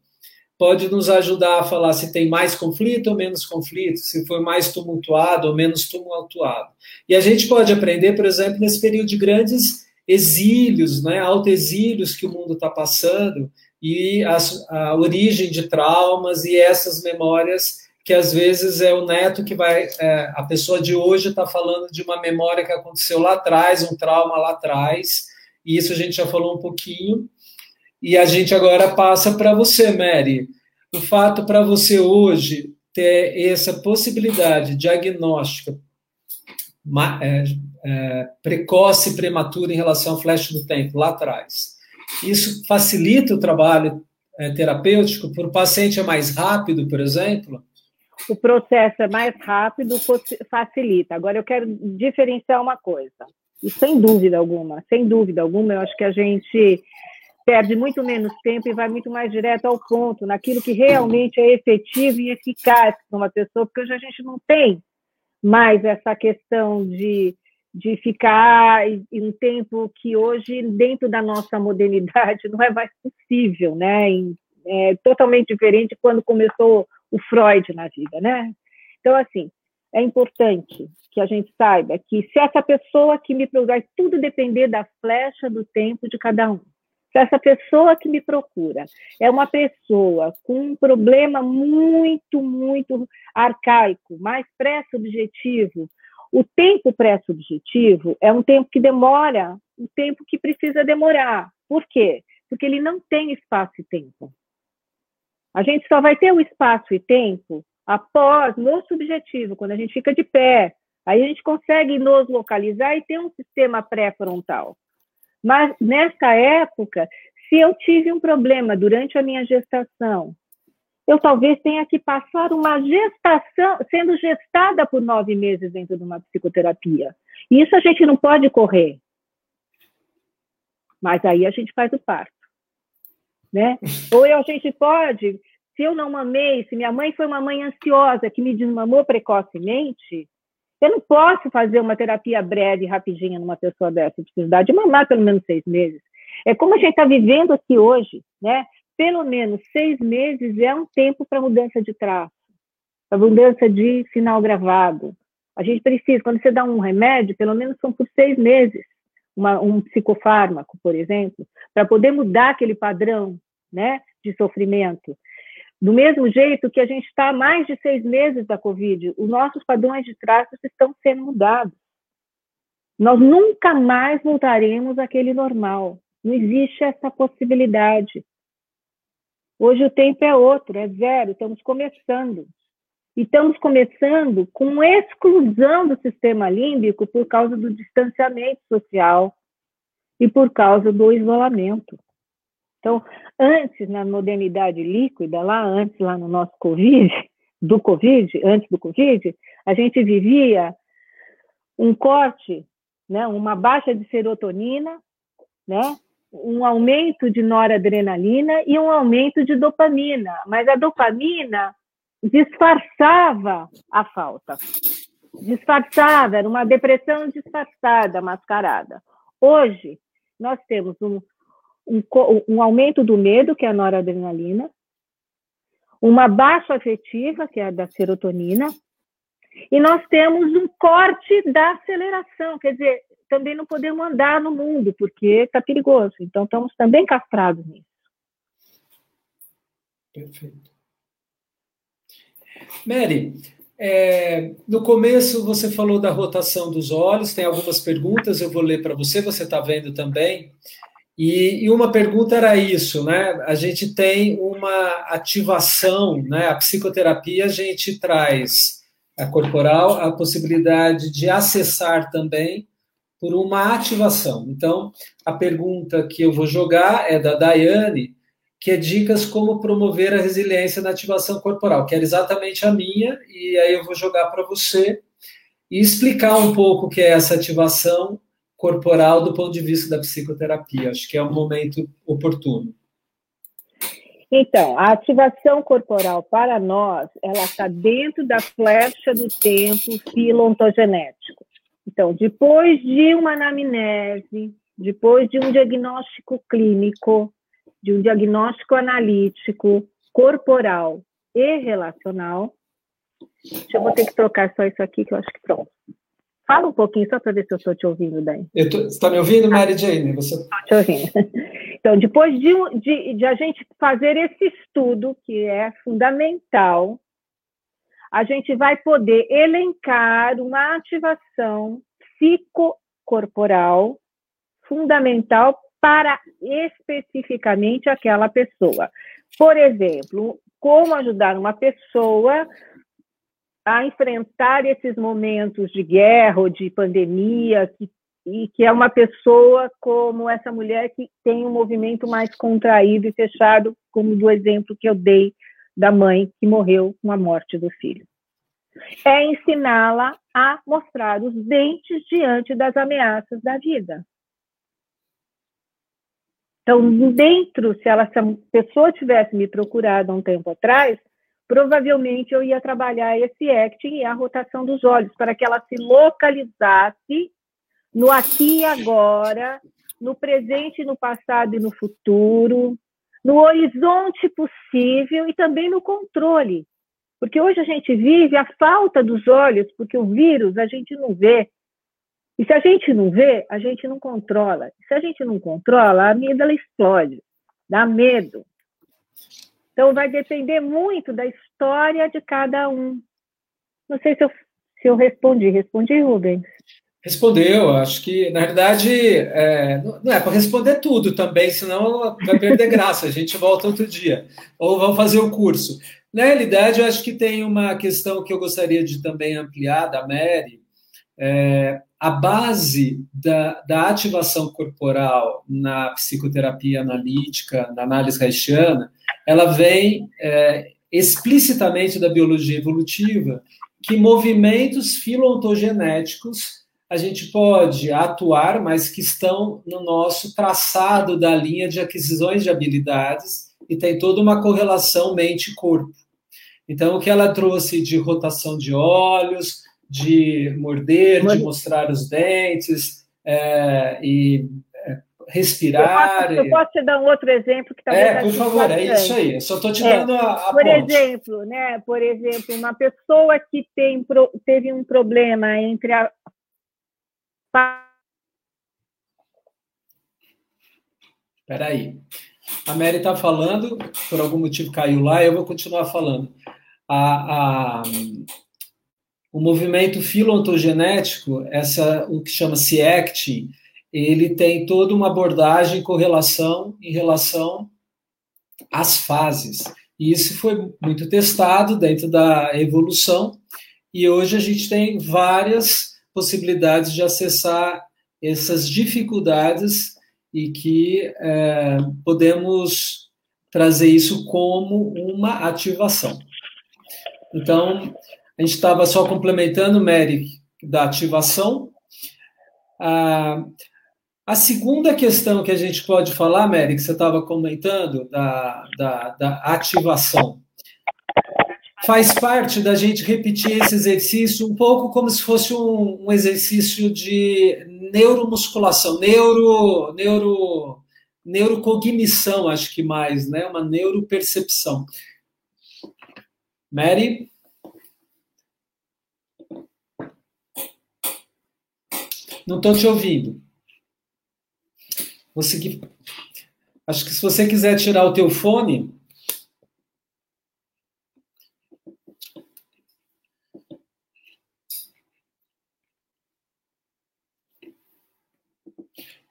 pode nos ajudar a falar se tem mais conflito ou menos conflito, se foi mais tumultuado ou menos tumultuado. E a gente pode aprender, por exemplo, nesse período de grandes exílios, né, autoexílios que o mundo está passando, e a, a origem de traumas e essas memórias que às vezes é o neto que vai. É, a pessoa de hoje está falando de uma memória que aconteceu lá atrás, um trauma lá atrás, e isso a gente já falou um pouquinho. E a gente agora passa para você, Mary. O fato para você hoje ter essa possibilidade diagnóstica é, é, precoce e prematura em relação ao flash do tempo lá atrás isso facilita o trabalho é, terapêutico? Para o paciente é mais rápido, por exemplo? O processo é mais rápido, facilita. Agora, eu quero diferenciar uma coisa, e sem dúvida alguma, sem dúvida alguma, eu acho que a gente perde muito menos tempo e vai muito mais direto ao ponto, naquilo que realmente é efetivo e eficaz para uma pessoa, porque hoje a gente não tem mais essa questão de de ficar em um tempo que hoje, dentro da nossa modernidade, não é mais possível, né? É totalmente diferente quando começou o Freud na vida, né? Então, assim, é importante que a gente saiba que se essa pessoa que me procura, vai tudo depender da flecha do tempo de cada um. Se essa pessoa que me procura é uma pessoa com um problema muito, muito arcaico, mais pré-subjetivo, o tempo pré-subjetivo é um tempo que demora, um tempo que precisa demorar. Por quê? Porque ele não tem espaço e tempo. A gente só vai ter o espaço e tempo após, no subjetivo, quando a gente fica de pé. Aí a gente consegue nos localizar e ter um sistema pré-frontal. Mas nessa época, se eu tive um problema durante a minha gestação, eu talvez tenha que passar uma gestação, sendo gestada por nove meses dentro de uma psicoterapia. E isso a gente não pode correr. Mas aí a gente faz o parto. Né? Ou a gente pode, se eu não mamei, se minha mãe foi uma mãe ansiosa que me desmamou precocemente, eu não posso fazer uma terapia breve, rapidinha numa pessoa dessa. Eu preciso de mamar pelo menos seis meses. É como a gente está vivendo aqui hoje, né? pelo menos seis meses é um tempo para mudança de traço, para mudança de sinal gravado. A gente precisa, quando você dá um remédio, pelo menos são por seis meses, uma, um psicofármaco, por exemplo, para poder mudar aquele padrão né, de sofrimento. Do mesmo jeito que a gente está há mais de seis meses da Covid, os nossos padrões de traços estão sendo mudados. Nós nunca mais voltaremos àquele normal. Não existe essa possibilidade. Hoje o tempo é outro, é zero, estamos começando. E estamos começando com exclusão do sistema límbico por causa do distanciamento social e por causa do isolamento. Então, antes, na modernidade líquida, lá antes, lá no nosso Covid, do Covid, antes do Covid, a gente vivia um corte, né, uma baixa de serotonina, né, um aumento de noradrenalina e um aumento de dopamina, mas a dopamina disfarçava a falta. Disfarçava, era uma depressão disfarçada, mascarada. Hoje, nós temos um, um, um aumento do medo, que é a noradrenalina, uma baixa afetiva, que é a da serotonina, e nós temos um corte da aceleração, quer dizer, também não podemos andar no mundo, porque está perigoso. Então, estamos também castrados nisso. Perfeito. Mary, é, no começo você falou da rotação dos olhos, tem algumas perguntas, eu vou ler para você, você está vendo também. E, e, uma pergunta era isso, né? A gente tem uma ativação, né? A psicoterapia a gente traz a corporal a possibilidade de acessar também por uma ativação. Então, a pergunta que eu vou jogar é da Daiane, que é dicas como promover a resiliência na ativação corporal, que era exatamente a minha, e aí eu vou jogar para você e explicar um pouco o que é essa ativação corporal do ponto de vista da psicoterapia. Acho que é um momento oportuno. Então, a ativação corporal para nós, ela está dentro da flecha do tempo filontogenético. Então, depois de uma anamnese, depois de um diagnóstico clínico, de um diagnóstico analítico, corporal e relacional, eu vou ter que trocar só isso aqui, que eu acho que pronto. Fala um pouquinho só para ver se eu estou te ouvindo bem. Tô, você está me ouvindo, Mary Jane? Você... Estou te ouvindo. Então, depois de, de, de, a gente fazer esse estudo, que é fundamental, a gente vai poder elencar uma ativação psicocorporal fundamental para especificamente aquela pessoa. Por exemplo, como ajudar uma pessoa a enfrentar esses momentos de guerra ou de pandemia, que, e que é uma pessoa como essa mulher que tem um movimento mais contraído e fechado, como do exemplo que eu dei da mãe que morreu com a morte do filho. É ensiná-la a mostrar os dentes diante das ameaças da vida. Então, dentro, se, ela, se a pessoa tivesse me procurado há um tempo atrás, provavelmente eu ia trabalhar esse acting e a rotação dos olhos, para que ela se localizasse no aqui e agora, no presente, no passado e no futuro, no horizonte possível e também no controle. Porque hoje a gente vive a falta dos olhos, porque o vírus a gente não vê. E se a gente não vê, a gente não controla. E se a gente não controla, a amígdala explode, dá medo. Então, vai depender muito da história de cada um. Não sei se eu, se eu respondi. Respondi, Rubens? Respondeu. Acho que, na verdade, é, não é para responder tudo também, senão vai perder graça. A gente volta outro dia. Ou vamos fazer o curso. Na realidade, eu acho que tem uma questão que eu gostaria de também ampliar, da Mary. É, a base da, da, ativação corporal na psicoterapia analítica, na análise haitiana, ela vem é, explicitamente da biologia evolutiva, que movimentos filontogenéticos a gente pode atuar, mas que estão no nosso traçado da linha de aquisições de habilidades e tem toda uma correlação mente-corpo. Então, o que ela trouxe de rotação de olhos, de morder, de mostrar os dentes é, e respirar. Eu posso, eu posso, te dar um outro exemplo que talvez. É, por favor, é isso aí. Eu só estou te dando é, a, a Por ponte. exemplo, né? Por exemplo, uma pessoa que tem, teve um problema entre a. Espera aí. A Mary está falando, por algum motivo caiu lá, eu vou continuar falando. A, a, o movimento filontogenético, essa, o que chama-se acting, ele tem toda uma abordagem correlação em relação às fases. E isso foi muito testado dentro da evolução, e hoje a gente tem várias possibilidades de acessar essas dificuldades e que é, podemos trazer isso como uma ativação. Então, a gente estava só complementando, Mary, da ativação. Ah, a segunda questão que a gente pode falar, Mary, que você estava comentando, da, da, da, ativação, faz parte da gente repetir esse exercício um pouco como se fosse um, um exercício de neuromusculação, neuro, neuro, neurocognição, acho que mais, né? Uma neuropercepção. Mary? Não estou te ouvindo. Vou seguir. Acho que se você quiser tirar o teu fone.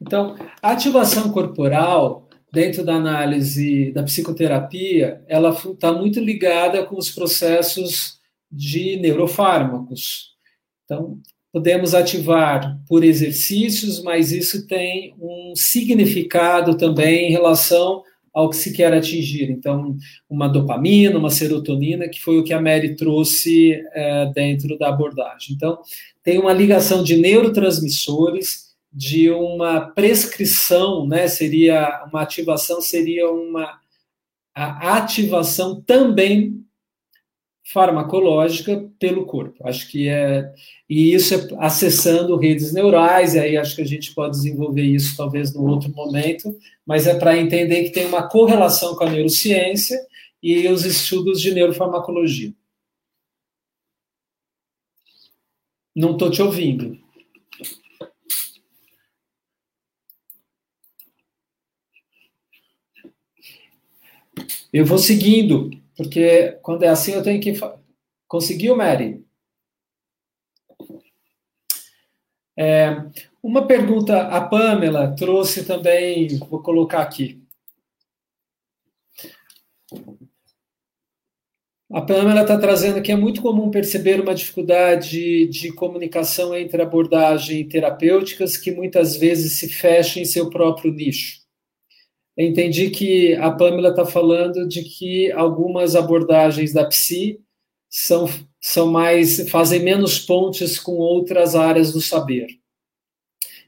Então, a ativação corporal, dentro da análise da psicoterapia, ela está muito ligada com os processos de neurofármacos. Então, podemos ativar por exercícios, mas isso tem um significado também em relação ao que se quer atingir. Então, uma dopamina, uma serotonina, que foi o que a Mary trouxe é, dentro da abordagem. Então, tem uma ligação de neurotransmissores, de uma prescrição, né? Seria uma ativação, seria uma a ativação também farmacológica pelo corpo. Acho que é e isso é acessando redes neurais, e aí acho que a gente pode desenvolver isso talvez num outro momento, mas é para entender que tem uma correlação com a neurociência e os estudos de neurofarmacologia. Não estou te ouvindo. Eu vou seguindo, porque quando é assim eu tenho que. Conseguiu, Mary? É, uma pergunta, a Pamela trouxe também, vou colocar aqui. A Pamela está trazendo que é muito comum perceber uma dificuldade de comunicação entre abordagens terapêuticas que muitas vezes se fecham em seu próprio nicho. Entendi que a Pamela está falando de que algumas abordagens da psi são são mais fazem menos pontes com outras áreas do saber.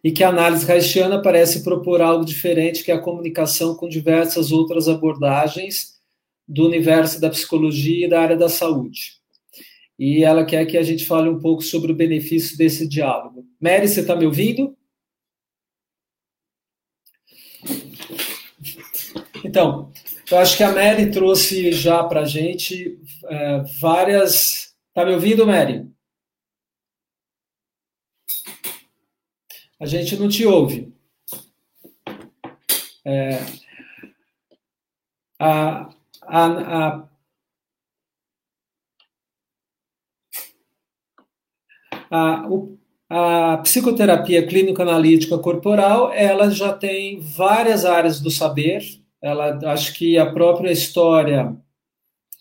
E que a análise haitiana parece propor algo diferente, que é a comunicação com diversas outras abordagens do universo da psicologia e da área da saúde. E ela quer que a gente fale um pouco sobre o benefício desse diálogo. Mary, você está me ouvindo? Então, eu acho que a Mary trouxe já para a gente é, várias Tá me ouvindo, Mary? A gente não te ouve. É, a, a, a, a, a psicoterapia clínico-analítica corporal, ela já tem várias áreas do saber. Ela, acho que a própria história.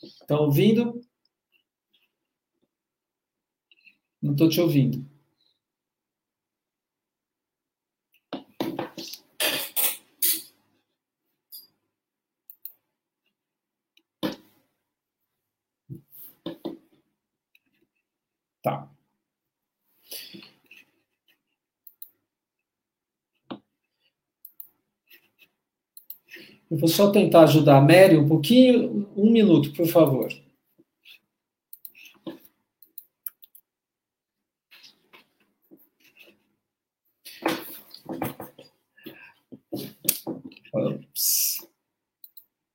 Estão ouvindo? Não estou te ouvindo. Tá. Eu vou só tentar ajudar a Mary um pouquinho, um minuto, por favor.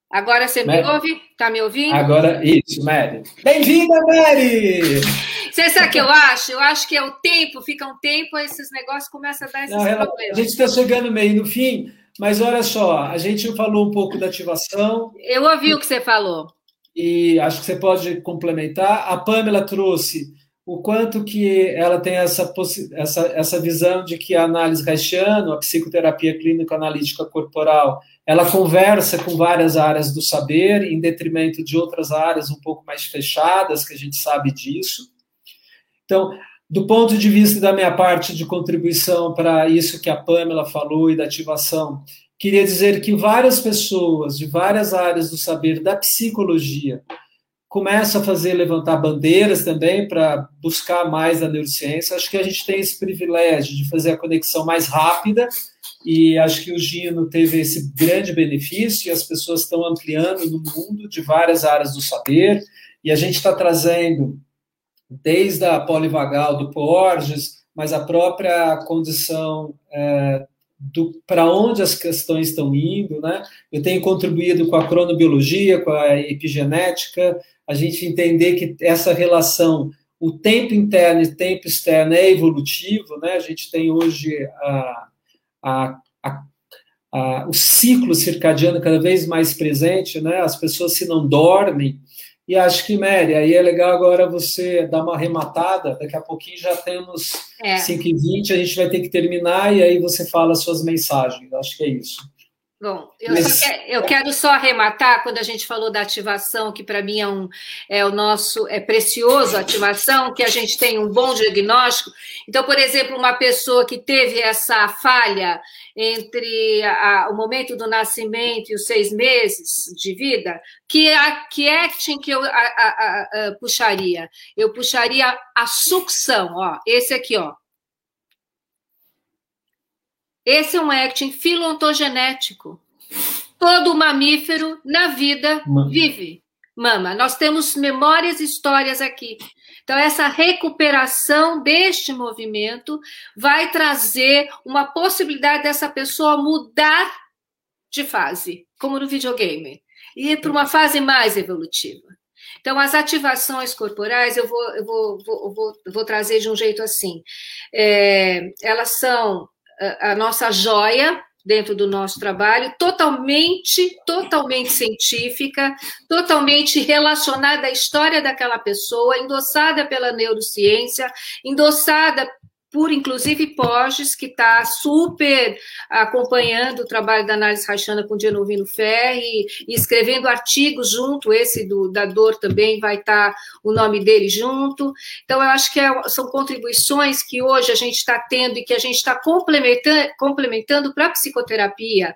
Agora você Mary. me ouve? Tá me ouvindo? Agora, isso, Mary. Bem-vinda, Mary! Você sabe o que eu acho? Eu acho que é o tempo, fica um tempo, esses negócios começam a dar esses Não, problemas. A gente está chegando meio no fim, mas olha só, a gente falou um pouco da ativação. Eu ouvi o que você falou. E acho que você pode complementar. A Pamela trouxe o quanto que ela tem essa, essa, essa visão de que a análise haitiana, a psicoterapia clínica analítica corporal, ela conversa com várias áreas do saber, em detrimento de outras áreas um pouco mais fechadas, que a gente sabe disso. Então, do ponto de vista da minha parte de contribuição para isso que a Pamela falou e da ativação, queria dizer que várias pessoas de várias áreas do saber da psicologia começam a fazer levantar bandeiras também para buscar mais a neurociência. Acho que a gente tem esse privilégio de fazer a conexão mais rápida e acho que o Gino teve esse grande benefício e as pessoas estão ampliando no mundo de várias áreas do saber e a gente está trazendo desde a polivagal do Porges, mas a própria condição é, para onde as questões estão indo, né? Eu tenho contribuído com a cronobiologia, com a epigenética, a gente entender que essa relação, o tempo interno e tempo externo é evolutivo, né? A gente tem hoje a, a, a, o ciclo circadiano cada vez mais presente, né? As pessoas se não dormem, e acho que, Mary, aí é legal agora você dar uma arrematada. Daqui a pouquinho já temos é. 5h20, a gente vai ter que terminar e aí você fala as suas mensagens. Acho que é isso. Bom, eu, Mas... quero, eu, quero só arrematar quando a gente falou da ativação, que para mim é, um, é o nosso, é precioso a ativação, que a gente tem um bom diagnóstico. Então, por exemplo, uma pessoa que teve essa falha entre a, o momento do nascimento e os seis meses de vida, que, a, que acting que eu a, puxaria? Eu puxaria a sucção, ó, esse aqui, ó. Esse é um actin filontogenético. Todo mamífero na vida vive. Mama, nós temos memórias e histórias aqui. Então, essa recuperação deste movimento vai trazer uma possibilidade dessa pessoa mudar de fase, como no videogame, e ir para uma fase mais evolutiva. Então, as ativações corporais, eu vou, eu vou, vou, vou, vou trazer de um jeito assim. É, elas são a nossa joia dentro do nosso trabalho, totalmente, totalmente científica, totalmente relacionada à história daquela pessoa, endossada pela neurociência, endossada por inclusive Porges, que está super acompanhando o trabalho da análise Rachana com Genovino Ferri e escrevendo artigos junto, esse do, da dor também vai estar tá o nome dele junto. Então, eu acho que é, são contribuições que hoje a gente está tendo e que a gente está complementando, complementando para a psicoterapia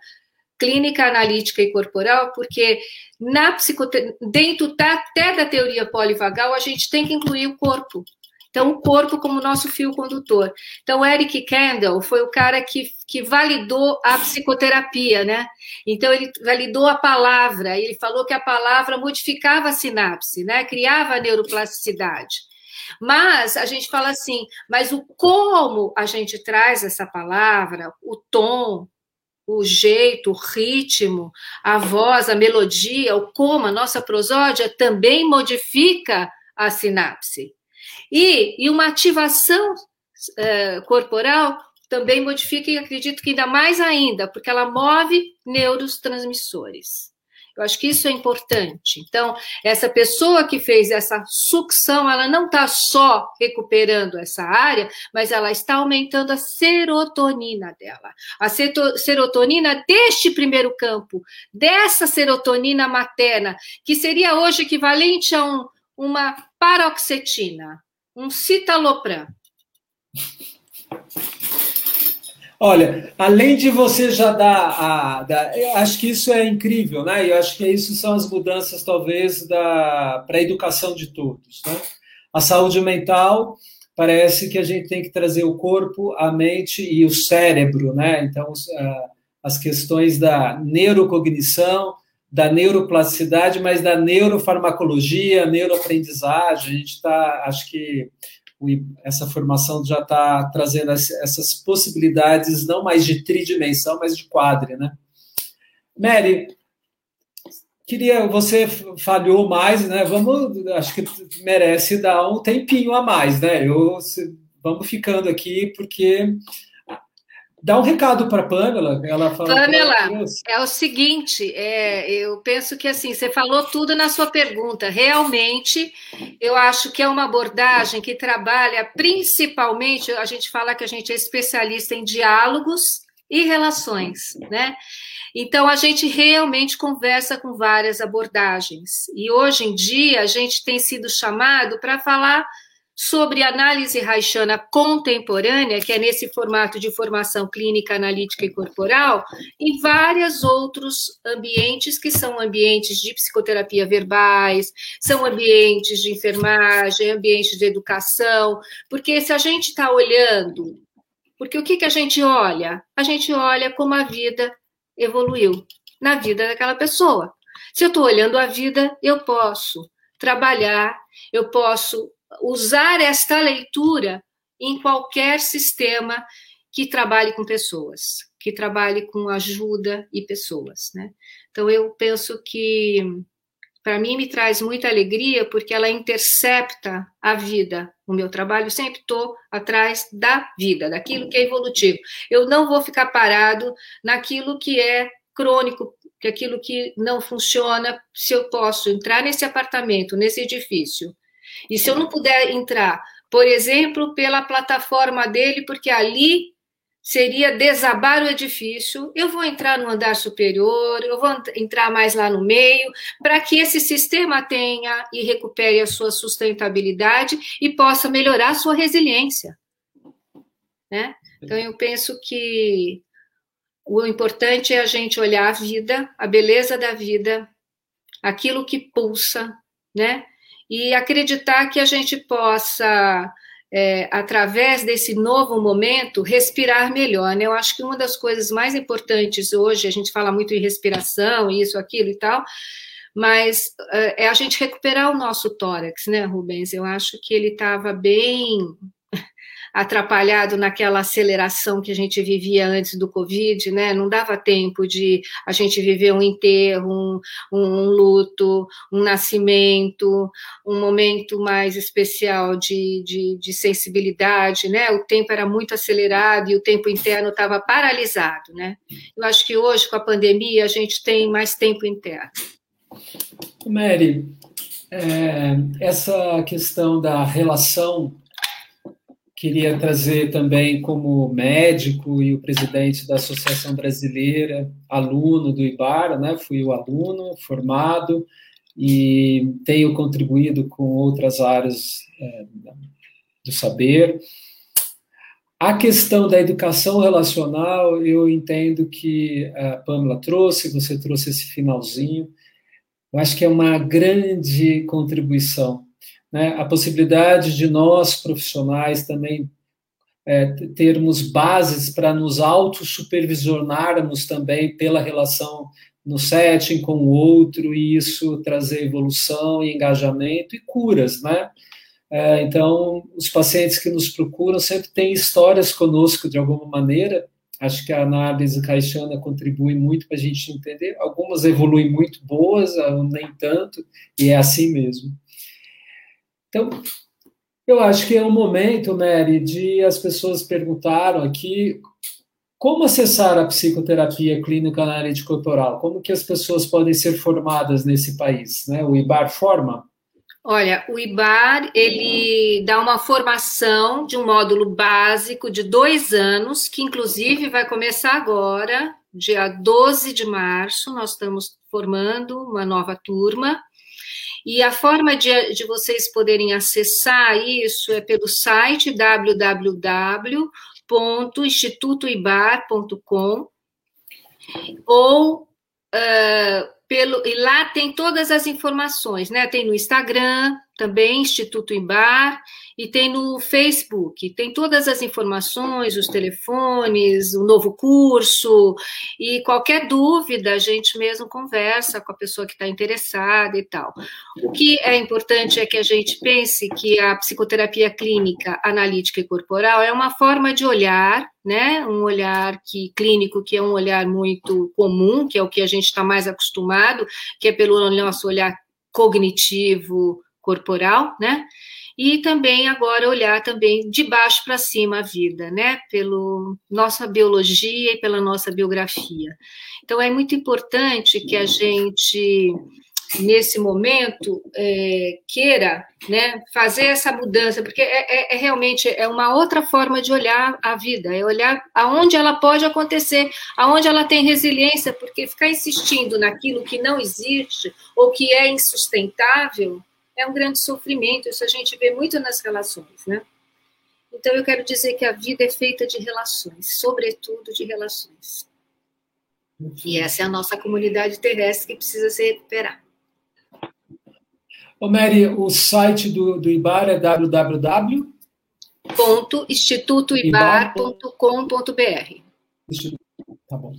clínica, analítica e corporal, porque na psicoterapia, dentro até da teoria polivagal, a gente tem que incluir o corpo. Então, o corpo como nosso fio condutor. Então, Eric Kandel foi o cara que, que validou a psicoterapia, né? Então, ele validou a palavra, ele falou que a palavra modificava a sinapse, né? Criava a neuroplasticidade. Mas a gente fala assim, mas o como a gente traz essa palavra, o tom, o jeito, o ritmo, a voz, a melodia, o como, a nossa prosódia também modifica a sinapse. E, e uma ativação uh, corporal também modifica, e acredito que ainda mais ainda, porque ela move neurotransmissores. Eu acho que isso é importante. Então, essa pessoa que fez essa sucção, ela não está só recuperando essa área, mas ela está aumentando a serotonina dela. A serotonina deste primeiro campo, dessa serotonina materna, que seria hoje equivalente a um, uma paroxetina um citalopram? Olha, além de você já dar a. Da, acho que isso é incrível, né? Eu acho que isso são as mudanças, talvez, para a educação de todos. Né? A saúde mental parece que a gente tem que trazer o corpo, a mente e o cérebro, né? Então, as questões da neurocognição, da neuroplasticidade, mas da neurofarmacologia, neuroaprendizagem. A gente está, acho que essa formação já está trazendo essas possibilidades não mais de tridimensão, mas de quadre, né? Mary, queria, você falhou mais, né? Vamos, acho que merece dar um tempinho a mais, né? Eu, vamos ficando aqui porque Dá um recado para a Pamela. Ela fala Pamela, é o seguinte, é, eu penso que assim, você falou tudo na sua pergunta. Realmente, eu acho que é uma abordagem que trabalha principalmente, a gente fala que a gente é especialista em diálogos e relações, né? Então, a gente realmente conversa com várias abordagens. E hoje em dia, a gente tem sido chamado para falar sobre análise Reichana contemporânea, que é nesse formato de formação clínica, analítica e corporal, e vários outros ambientes que são ambientes de psicoterapia verbais, são ambientes de enfermagem, ambientes de educação, porque se a gente está olhando, porque o que, que a gente olha? A gente olha como a vida evoluiu na vida daquela pessoa. Se eu estou olhando a vida, eu posso trabalhar, eu posso usar esta leitura em qualquer sistema que trabalhe com pessoas, que trabalhe com ajuda e pessoas, né? Então eu penso que para mim me traz muita alegria porque ela intercepta a vida. O meu trabalho sempre estou atrás da vida, daquilo que é evolutivo. Eu não vou ficar parado naquilo que é crônico, que aquilo que não funciona, se eu posso entrar nesse apartamento, nesse edifício, e se eu não puder entrar, por exemplo, pela plataforma dele, porque ali seria desabar o edifício, eu vou entrar no andar superior, eu vou entrar mais lá no meio, para que esse sistema tenha e recupere a sua sustentabilidade e possa melhorar a sua resiliência. Né? Então, eu penso que o importante é a gente olhar a vida, a beleza da vida, aquilo que pulsa, né? E acreditar que a gente possa, é, através desse novo momento, respirar melhor. Né? Eu acho que uma das coisas mais importantes hoje, a gente fala muito em respiração, isso, aquilo e tal, mas é, é a gente recuperar o nosso tórax, né, Rubens? Eu acho que ele estava bem atrapalhado naquela aceleração que a gente vivia antes do Covid, né? Não dava tempo de a gente viver um enterro, um, um luto, um nascimento, um momento mais especial de, de, de sensibilidade, né? O tempo era muito acelerado e o tempo interno estava paralisado, né? Eu acho que hoje, com a pandemia, a gente tem mais tempo interno. Mary, é, essa questão da relação Queria trazer também como médico e o presidente da Associação Brasileira, aluno do IBARA, né? Fui o aluno formado e tenho contribuído com outras áreas é, do saber. A questão da educação relacional, eu entendo que a Pamela trouxe, você trouxe esse finalzinho. Eu acho que é uma grande contribuição né, a possibilidade de nós, profissionais, também é, termos bases para nos auto-supervisionarmos também pela relação no setting com o outro, e isso trazer evolução e engajamento e curas, né? É, então, os pacientes que nos procuram sempre têm histórias conosco de alguma maneira. Acho que a análise caixana contribui muito para a gente entender. Algumas evoluem muito boas, nem tanto, e é assim mesmo. Então, eu acho que é um momento, Mary, de as pessoas perguntaram aqui como acessar a psicoterapia clínica na área de corporal? Como que as pessoas podem ser formadas nesse país? Né? O IBAR forma? Olha, o IBAR, ele dá uma formação de um módulo básico de dois anos, que inclusive vai começar agora, dia 12 de março, nós estamos formando uma nova turma, e a forma de, de vocês poderem acessar isso é pelo site www.institutoibar.com ou uh, pelo e lá tem todas as informações, né? Tem no Instagram também Instituto Ibar e tem no Facebook, tem todas as informações, os telefones, o novo curso, e qualquer dúvida a gente mesmo conversa com a pessoa que está interessada e tal. O que é importante é que a gente pense que a psicoterapia clínica, analítica e corporal é uma forma de olhar, né? Um olhar que clínico, que é um olhar muito comum, que é o que a gente está mais acostumado, que é pelo nosso olhar cognitivo, corporal, né? e também agora olhar também de baixo para cima a vida, né? Pela nossa biologia e pela nossa biografia. Então é muito importante que a gente nesse momento é, queira né, fazer essa mudança, porque é, é, é, realmente é uma outra forma de olhar a vida, é olhar aonde ela pode acontecer, aonde ela tem resiliência, porque ficar insistindo naquilo que não existe ou que é insustentável é um grande sofrimento, isso a gente vê muito nas relações, né? Então eu quero dizer que a vida é feita de relações, sobretudo de relações. E essa é a nossa comunidade terrestre que precisa se recuperar. Ô Mary, o site do, do IBAR é www institutoibar.com.br. Tá bom.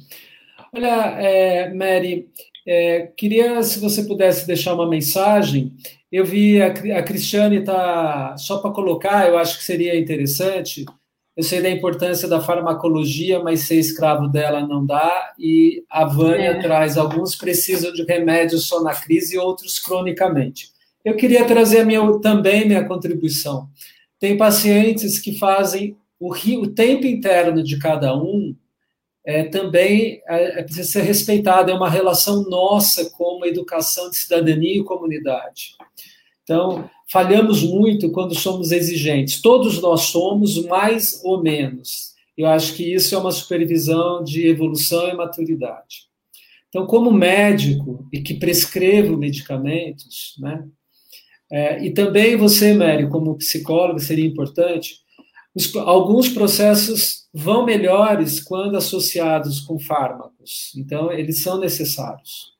Olha, é, Mary, é, queria, se você pudesse deixar uma mensagem. Eu vi a, a Cristiane tá só para colocar, eu acho que seria interessante. eu sei da importância da farmacologia, mas ser escravo dela não dá. E a Vânia é. traz alguns precisam de remédios só na crise e outros cronicamente. Eu queria trazer a minha, também minha contribuição. Tem pacientes que fazem o, o tempo interno de cada um é, também é, é, precisa ser respeitado, é uma relação nossa como educação de cidadania e comunidade. Então, falhamos muito quando somos exigentes. Todos nós somos, mais ou menos. Eu acho que isso é uma supervisão de evolução e maturidade. Então, como médico e que prescrevo medicamentos, né? É, e também você, Mério, como psicólogo, seria importante. Os, alguns processos vão melhores quando associados com fármacos. Então, eles são necessários.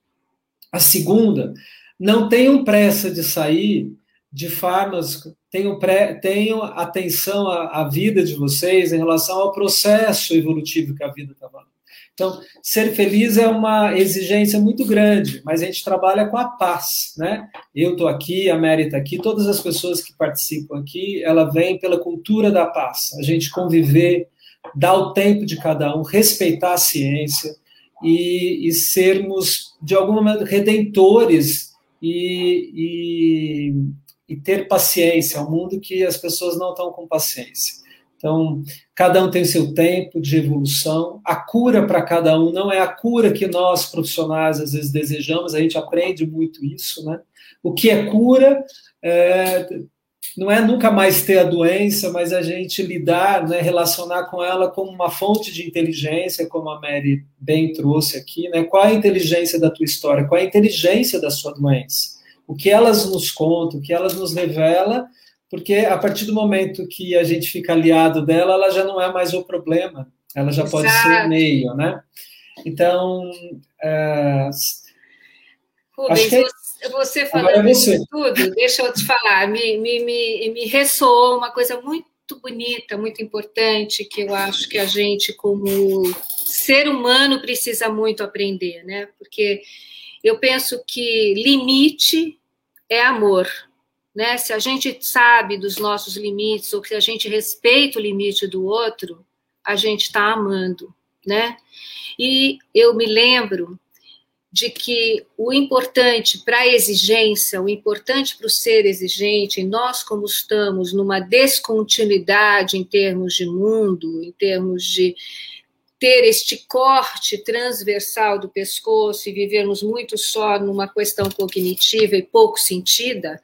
A segunda, não tenham pressa de sair de fármacos, tenham, pré, tenham atenção à, à, vida de vocês em relação ao processo evolutivo que a vida está. Então, ser feliz é uma exigência muito grande, mas a gente trabalha com a paz, né? Eu estou aqui, a Mary está aqui, todas as pessoas que participam aqui, ela vem pela cultura da paz, a gente conviver, dar o tempo de cada um, respeitar a ciência e, e sermos, de alguma maneira, redentores e, e, e ter paciência, é um mundo que as pessoas não estão com paciência. Então, cada um tem seu tempo de evolução. A cura para cada um não é a cura que nós profissionais às vezes desejamos, a gente aprende muito isso, né? O que é cura é, não é nunca mais ter a doença, mas a gente lidar, né, relacionar com ela como uma fonte de inteligência, como a Mary bem trouxe aqui, né? Qual é a inteligência da tua história? Qual é a inteligência da sua doença? O que elas nos contam, o que elas nos revelam, porque a partir do momento que a gente fica aliado dela, ela já não é mais o problema, ela já Exato. pode ser o meio, né? Então, é, Rubens, que é você falando isso tudo, deixa eu te falar, me, me, me, me ressoou uma coisa muito bonita, muito importante, que eu acho que a gente, como ser humano, precisa muito aprender, né? Porque eu penso que limite é amor, né? Se a gente sabe dos nossos limites, ou que a gente respeita o limite do outro, a gente está amando, né? E eu me lembro de que o importante para a exigência, o importante para o ser exigente, nós como estamos numa descontinuidade em termos de mundo, em termos de ter este corte transversal do pescoço e vivermos muito só numa questão cognitiva e pouco sentida,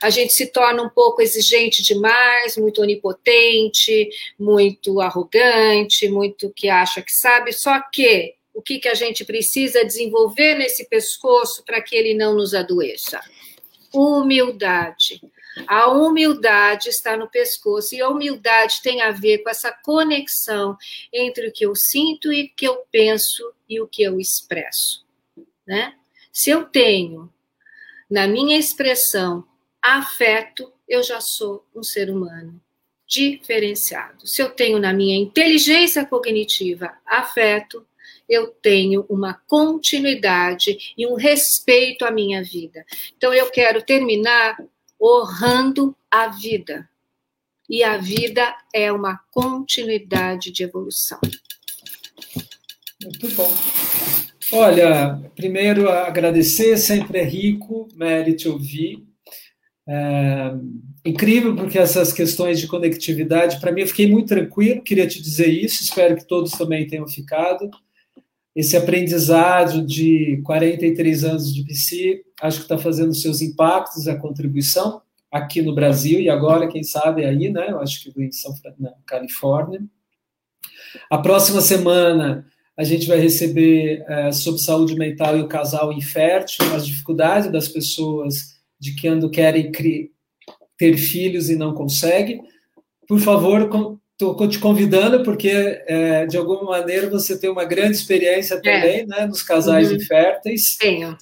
a gente se torna um pouco exigente demais, muito onipotente, muito arrogante, muito que acha que sabe, só que o que, que a gente precisa desenvolver nesse pescoço para que ele não nos adoeça? Humildade. A humildade está no pescoço e a humildade tem a ver com essa conexão entre o que eu sinto e o que eu penso e o que eu expresso, né? Se eu tenho na minha expressão afeto, eu já sou um ser humano diferenciado. Se eu tenho na minha inteligência cognitiva afeto, eu tenho uma continuidade e um respeito à minha vida. Então, eu quero terminar honrando a vida. E a vida é uma continuidade de evolução. Muito bom. Olha, primeiro agradecer, sempre é rico, Mary, te ouvir. É, incrível, porque essas questões de conectividade, para mim, eu fiquei muito tranquilo, queria te dizer isso, espero que todos também tenham ficado esse aprendizado de 43 anos de PC, acho que está fazendo seus impactos, a contribuição aqui no Brasil e agora, quem sabe, aí, né? Eu acho que em São, na Califórnia. A próxima semana a gente vai receber é, sobre saúde mental e o casal infértil, as dificuldades das pessoas de que quando querem ter filhos e não conseguem. Por favor, Estou te convidando porque, é, de alguma maneira, você tem uma grande experiência é. também é. né, nos casais uhum. inférteis. Tenho.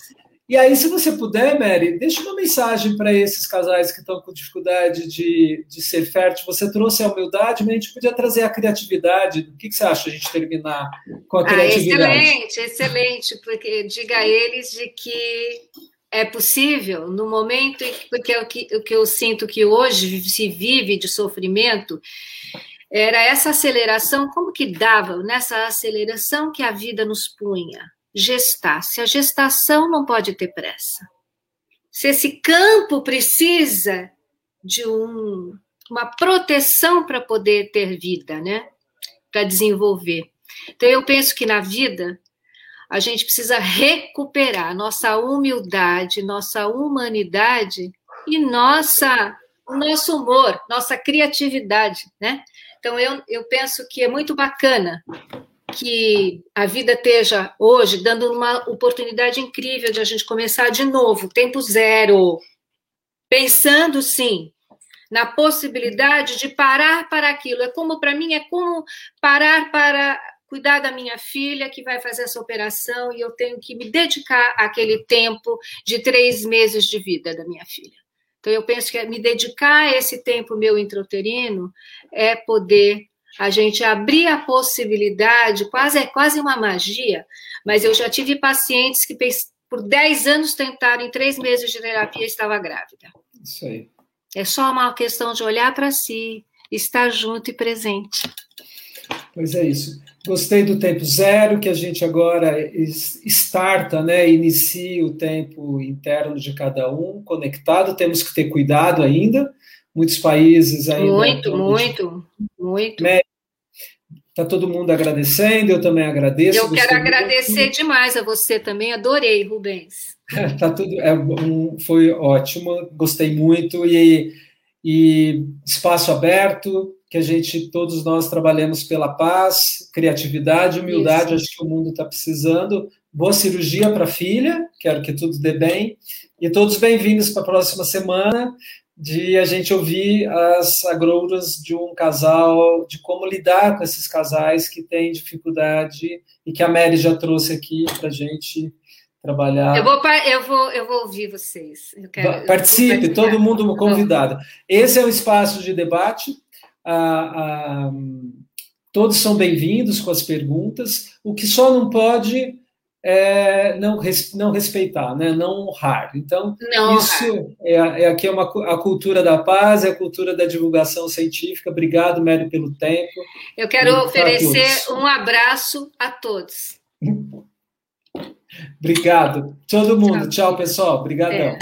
E aí, se você puder, Mary, deixa uma mensagem para esses casais que estão com dificuldade de, de ser fértil. Você trouxe a humildade, mas a gente podia trazer a criatividade. O que, que você acha a gente terminar com a ah, criatividade? Ah, excelente, excelente, porque diga a eles de que é possível, no momento em que, porque é o que, o que eu sinto que hoje se vive de sofrimento, era essa aceleração, como que dava nessa aceleração que a vida nos punha? Gestar. Se a gestação não pode ter pressa. Se esse campo precisa de um, uma proteção para poder ter vida, né? Para desenvolver. Então, eu penso que na vida a gente precisa recuperar nossa humildade, nossa humanidade e nossa nosso humor, nossa criatividade, né? Então eu, eu penso que é muito bacana que a vida esteja hoje dando uma oportunidade incrível de a gente começar de novo, tempo zero, pensando sim na possibilidade de parar para aquilo. É como para mim é como parar para cuidar da minha filha que vai fazer essa operação e eu tenho que me dedicar àquele tempo de três meses de vida da minha filha. Então, eu penso que me dedicar a esse tempo meu intrauterino é poder a gente abrir a possibilidade, quase é quase uma magia, mas eu já tive pacientes que por 10 anos tentaram, em três meses de terapia, estava grávida. Isso aí. É só uma questão de olhar para si, estar junto e presente. Pois é isso. Gostei do tempo zero, que a gente agora starta, né, inicia o tempo interno de cada um, conectado, temos que ter cuidado ainda, muitos países ainda... Muito, muito, muito. Está todo mundo agradecendo, eu também agradeço. Eu quero agradecer muito. demais a você também, adorei, Rubens. tá tudo, é, um, foi ótimo, gostei muito, e, e espaço aberto, que a gente, todos nós trabalhemos pela paz, criatividade, humildade, Isso. acho que o mundo está precisando. Boa cirurgia para a filha, quero que tudo dê bem. E todos bem-vindos para a próxima semana, de a gente ouvir as agrouras de um casal, de como lidar com esses casais que têm dificuldade e que a Mary já trouxe aqui para a gente trabalhar. Eu vou, eu vou, eu vou ouvir vocês. Quero, Participe, todo mundo convidado. Esse é o espaço de debate a, a, todos são bem-vindos com as perguntas. O que só não pode é não, res, não respeitar, né? não honrar. Então, não isso é, é, aqui é uma, a cultura da paz, é a cultura da divulgação científica. Obrigado, Mary, pelo tempo. Eu quero oferecer um abraço a todos. Obrigado. Todo mundo. Tchau, Tchau pessoal. Obrigadão. É.